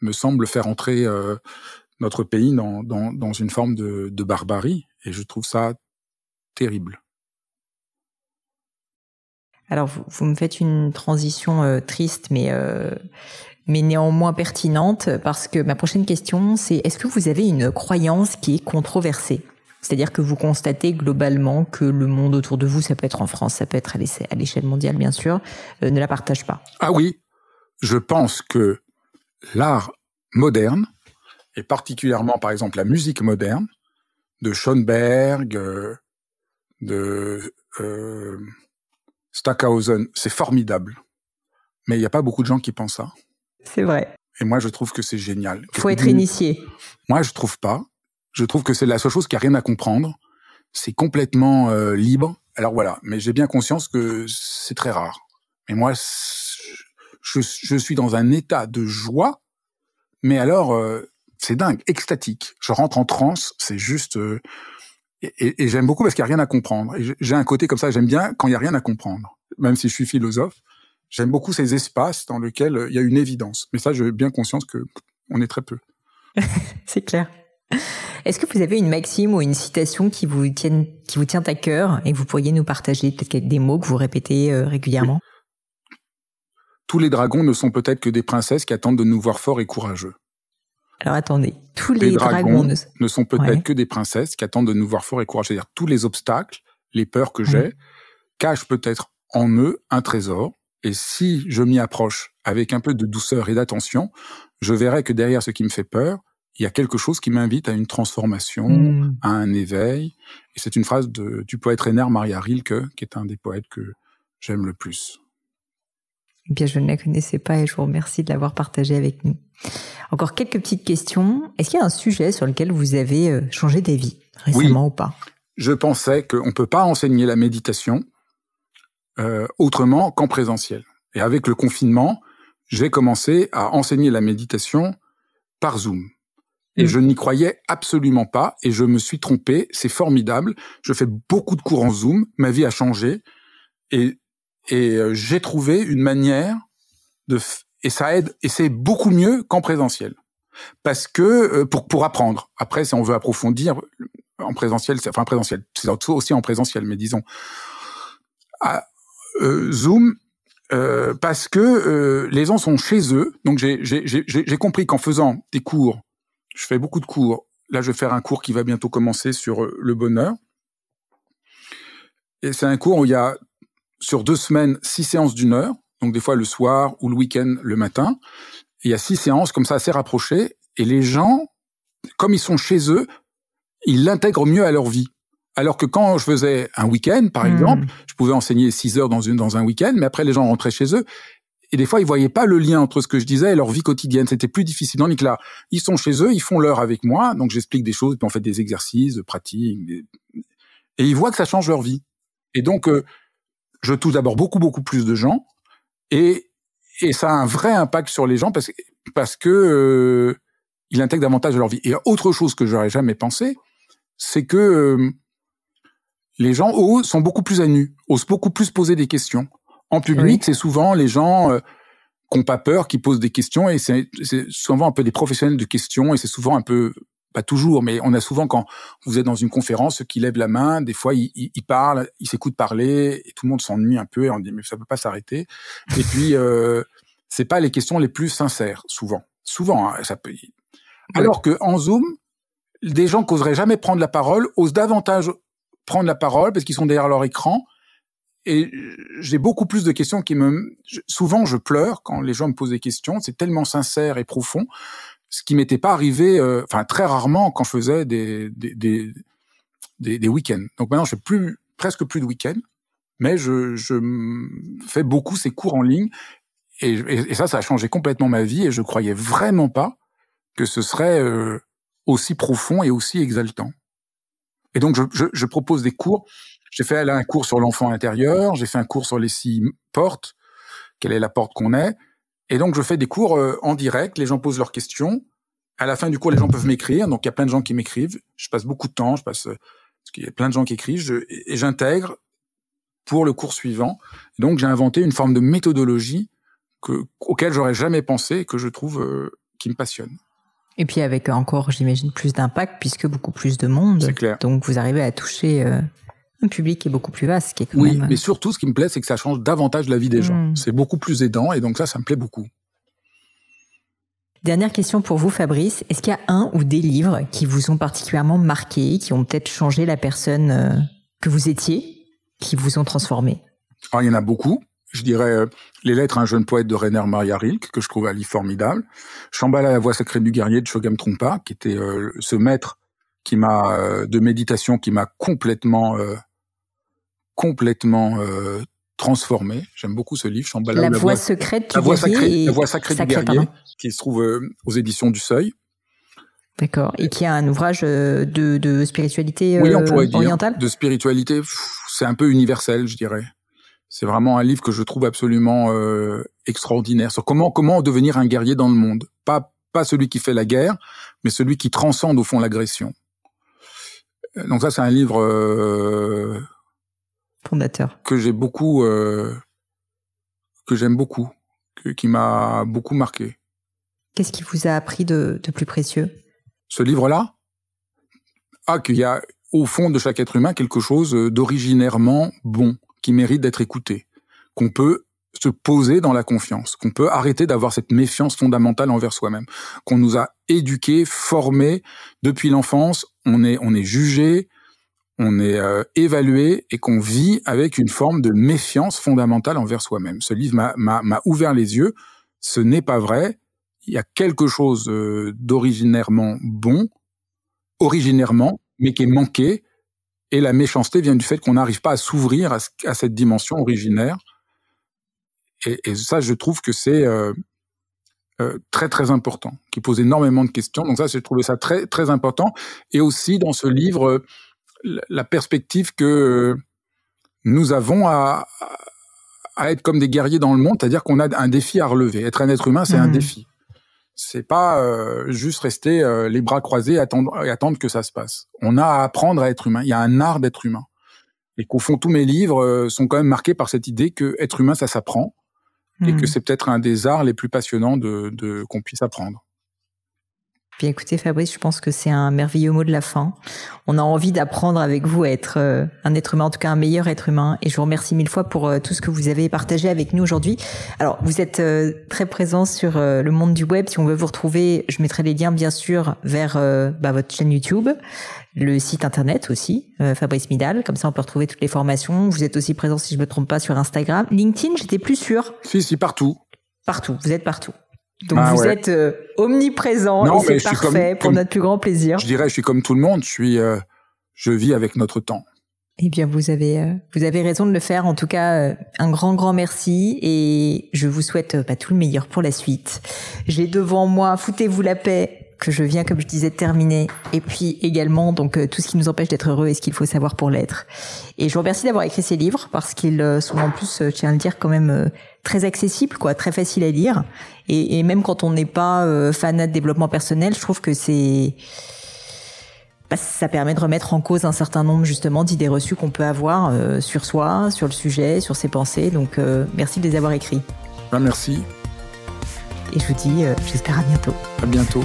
me semble faire entrer euh, notre pays dans, dans, dans une forme de, de, barbarie. Et je trouve ça terrible. Alors, vous, vous me faites une transition euh, triste, mais, euh, mais néanmoins pertinente, parce que ma prochaine question, c'est est-ce que vous avez une croyance qui est controversée? C'est-à-dire que vous constatez globalement que le monde autour de vous, ça peut être en France, ça peut être à l'échelle mondiale bien sûr, euh, ne la partage pas. Ah oui, je pense que l'art moderne, et particulièrement par exemple la musique moderne, de Schoenberg, euh, de euh, Stackhausen, c'est formidable. Mais il n'y a pas beaucoup de gens qui pensent ça. C'est vrai. Et moi, je trouve que c'est génial. Il faut être initié. Moi, je trouve pas. Je trouve que c'est la seule chose qui a rien à comprendre. C'est complètement euh, libre. Alors voilà, mais j'ai bien conscience que c'est très rare. Mais moi, je, suis dans un état de joie, mais alors euh, c'est dingue, extatique. Je rentre en transe, c'est juste. Euh, et, et j'aime beaucoup parce qu'il n'y a rien à comprendre. J'ai un côté comme ça, j'aime bien quand il n'y a rien à comprendre. Même si je suis philosophe, j'aime beaucoup ces espaces dans lesquels il y a une évidence. Mais ça, j'ai bien conscience que on est très peu. *laughs* c'est clair. Est-ce que vous avez une maxime ou une citation qui vous tienne, qui vous tient à cœur et que vous pourriez nous partager peut-être des mots que vous répétez euh, régulièrement? Tous les dragons ne sont peut-être que des princesses qui attendent de nous voir forts et courageux. Alors attendez, tous les, dragons, ne... sont peut-être que des princesses qui attendent de nous voir forts et courageux. C'est-à-dire tous les obstacles, les peurs que j'ai, cachent peut-être en eux un trésor. Et si je m'y approche avec un peu de douceur et d'attention, je verrai que derrière ce qui me fait peur, il y a quelque chose qui m'invite à une transformation, hmm. à un éveil. Et c'est une phrase de, du poète Rainer Maria Rilke, qui est un des poètes que j'aime le plus. Eh bien, je ne la connaissais pas et je vous remercie de l'avoir partagé avec nous. Encore quelques petites questions. Est-ce qu'il y a un sujet sur lequel vous avez euh, changé d'avis récemment ou pas? Je pensais qu'on ne peut pas enseigner la méditation euh, autrement qu'en présentiel. Et avec le confinement, j'ai commencé à enseigner la méditation par Zoom. Et mm. je n'y croyais absolument pas et je me suis trompé. C'est formidable. Je fais beaucoup de cours en Zoom. Ma vie a changé et, et euh, j'ai trouvé une manière de et ça aide et c'est beaucoup mieux qu'en présentiel parce que euh, pour pour apprendre. Après, si on veut approfondir en présentiel, c'est enfin présentiel, c'est aussi en présentiel, mais disons à, euh, Zoom. Euh, parce que les gens sont chez eux, donc j'ai compris qu'en faisant des cours je fais beaucoup de cours. Là, je vais faire un cours qui va bientôt commencer sur euh, le bonheur. Et c'est un cours où il y a, sur deux semaines, six séances d'une heure. Donc, des fois, le soir ou le week-end, le matin. il y a six séances comme ça assez rapprochées. Et les gens, comme ils sont chez eux, ils l'intègrent mieux à leur vie. Alors que quand je faisais un week-end, par hmm. exemple, je pouvais enseigner six heures dans, une, dans un week-end, mais après les gens rentraient chez eux et des fois, ils voyaient pas le lien entre ce que je disais et leur vie quotidienne. C'était plus difficile. Tandis que là, ils sont chez eux, ils font l'heure avec moi, donc j'explique des choses, puis on fait des exercices, de pratique, et ils voient que ça change leur vie. Et donc, euh, je touche d'abord beaucoup, beaucoup plus de gens, et, et ça a un vrai impact sur les gens parce, parce que euh, ils intègrent davantage de leur vie. Et autre chose que j'aurais jamais pensé, c'est que euh, les gens, eux, sont beaucoup plus à nu, osent beaucoup plus poser des questions En public, c'est souvent les gens euh, qui n'ont pas peur, qui posent des questions, et c'est souvent un peu des professionnels de questions, et c'est souvent un peu pas toujours, mais on a souvent quand vous êtes dans une conférence, ceux qui lèvent la main, des fois ils, ils, parlent, ils s'écoutent parler, et tout le monde s'ennuie un peu et on dit mais ça peut pas s'arrêter. Et puis euh, c'est pas les questions les plus sincères, souvent, souvent hein, ça peut. Alors que en Zoom, des gens qui oseraient jamais prendre la parole osent davantage prendre la parole parce qu'ils sont derrière leur écran. Et j'ai beaucoup plus de questions qui me. Souvent, je pleure quand les gens me posent des questions. C'est tellement sincère et profond ce qui m'était pas arrivé, euh, enfin très rarement quand je faisais des des, des, des, week-ends. Donc maintenant, je fais plus presque plus de week-ends, mais je, je fais beaucoup ces cours en ligne et, et, ça, ça a changé complètement ma vie et je croyais vraiment pas que ce serait euh, aussi profond et aussi exaltant. Et donc, je, je, je propose des cours. J'ai fait là, un cours sur l'enfant intérieur, j'ai fait un cours sur les six portes, quelle est la porte qu'on est, et donc, je fais des cours euh, en direct. Les gens posent leurs questions. À la fin du cours, les gens peuvent m'écrire. Donc, il y a plein de gens qui m'écrivent. Je passe beaucoup de temps. Je passe euh, parce qu'il y a plein de gens qui écrivent. Je, et j'intègre pour le cours suivant. donc, j'ai inventé une forme de méthodologie que, auquel j'aurais jamais pensé et que je trouve euh, qui me passionne. Et puis avec encore, j'imagine, plus d'impact puisque beaucoup plus de monde. C'est clair. Donc, vous arrivez à toucher un public qui est beaucoup plus vaste. Qui est quand oui, même... mais surtout, ce qui me plaît, c'est que ça change davantage la vie des gens. Mm. C'est beaucoup plus aidant, et donc ça, ça me plaît beaucoup. Dernière question pour vous, Fabrice. Est-ce qu'il y a un ou des livres qui vous ont particulièrement marqué, qui ont peut-être changé la personne euh, que vous étiez, qui vous ont transformé? Alors, il y en a beaucoup. Je dirais euh, Les Lettres à un jeune poète de Rainer Maria Rilke, que je trouve un livre formidable. Shambhala, la voix sacrée du guerrier de Shogam Trungpa, qui était euh, ce maître qui m'a euh, de méditation qui m'a complètement euh, complètement euh, transformé. J'aime beaucoup ce livre. La, la voix secrète du la voix guerrier. Sacrée, la voix sacrée, sacrée du guerrier, pardon. qui se trouve aux éditions du Seuil. D'accord. Et qui a un ouvrage de, de spiritualité oui, on pourrait orientale. Dire de spiritualité, c'est un peu universel, je dirais. C'est vraiment un livre que je trouve absolument extraordinaire sur comment comment devenir un guerrier dans le monde. Pas pas celui qui fait la guerre, mais celui qui transcende au fond l'agression. Donc ça, c'est un livre euh, fondateur que j'ai beaucoup, euh, que j'aime beaucoup, que, qui m'a beaucoup marqué. Qu'est-ce qui vous a appris de, de plus précieux? Ce livre-là Ah, qu'il y a au fond de chaque être humain quelque chose d'originairement bon, qui mérite d'être écouté, qu'on peut se poser dans la confiance, qu'on peut arrêter d'avoir cette méfiance fondamentale envers soi-même, qu'on nous a éduqués, formés depuis l'enfance, on est on est jugé, on est euh, évalué et qu'on vit avec une forme de méfiance fondamentale envers soi-même. Ce livre m'a ouvert les yeux. Ce n'est pas vrai. Il y a quelque chose euh, d'originairement bon, originairement, mais qui est manqué. Et la méchanceté vient du fait qu'on n'arrive pas à s'ouvrir à, à, cette dimension originaire et, et, ça, je trouve que c'est euh, euh, très très important, qui pose énormément de questions. Donc ça, j'ai trouvé ça très très important. Et aussi dans ce livre, la perspective que nous avons à, à être comme des guerriers dans le monde, c'est-à-dire qu'on a un défi à relever. Être un être humain, c'est mmh. un défi. C'est pas euh, juste rester euh, les bras croisés et attendre, et attendre que ça se passe. On a à apprendre à être humain. Il y a un art d'être humain. Et qu'au fond, tous mes livres euh, sont quand même marqués par cette idée que être humain, ça s'apprend et que c'est peut-être un des arts les plus passionnants de, de qu'on puisse apprendre. Bien écoutez Fabrice, je pense que c'est un merveilleux mot de la fin. On a envie d'apprendre avec vous à être euh, un être humain, en tout cas un meilleur être humain. Et je vous remercie mille fois pour euh, tout ce que vous avez partagé avec nous aujourd'hui. Alors vous êtes euh, très présent sur le monde du web. Si on veut vous retrouver, je mettrai les liens bien sûr vers bah, votre chaîne YouTube, le site internet aussi, Fabrice Midal. Comme ça on peut retrouver toutes les formations. Vous êtes aussi présent, si je me trompe pas, sur Instagram, LinkedIn. J'étais plus sûr. Si si partout. Partout. Vous êtes partout. Donc ah, vous ouais. êtes euh, omniprésent non, et c'est parfait comme, pour comme, notre plus grand plaisir. Je dirais, je suis comme tout le monde. Je suis, euh, je vis avec notre temps. Eh bien, vous avez, euh, vous avez raison de le faire. En tout cas, euh, un grand, grand merci et je vous souhaite bah, tout le meilleur pour la suite. J'ai devant moi, foutez-vous la paix que je viens, comme je disais, de terminer. Et puis également, donc tout ce qui nous empêche d'être heureux et ce qu'il faut savoir pour l'être. Et je vous remercie d'avoir écrit ces livres parce qu'ils sont en plus, je tiens à le dire, quand même très accessibles, quoi, très facile à lire. Et, et même quand on n'est pas euh, fanat de développement personnel, je trouve que c'est bah, ça permet de remettre en cause un certain nombre justement d'idées reçues qu'on peut avoir sur soi, sur le sujet, sur ses pensées. Donc merci de les avoir écrits. Ben, merci. Et je vous dis, j'espère à bientôt. À bientôt.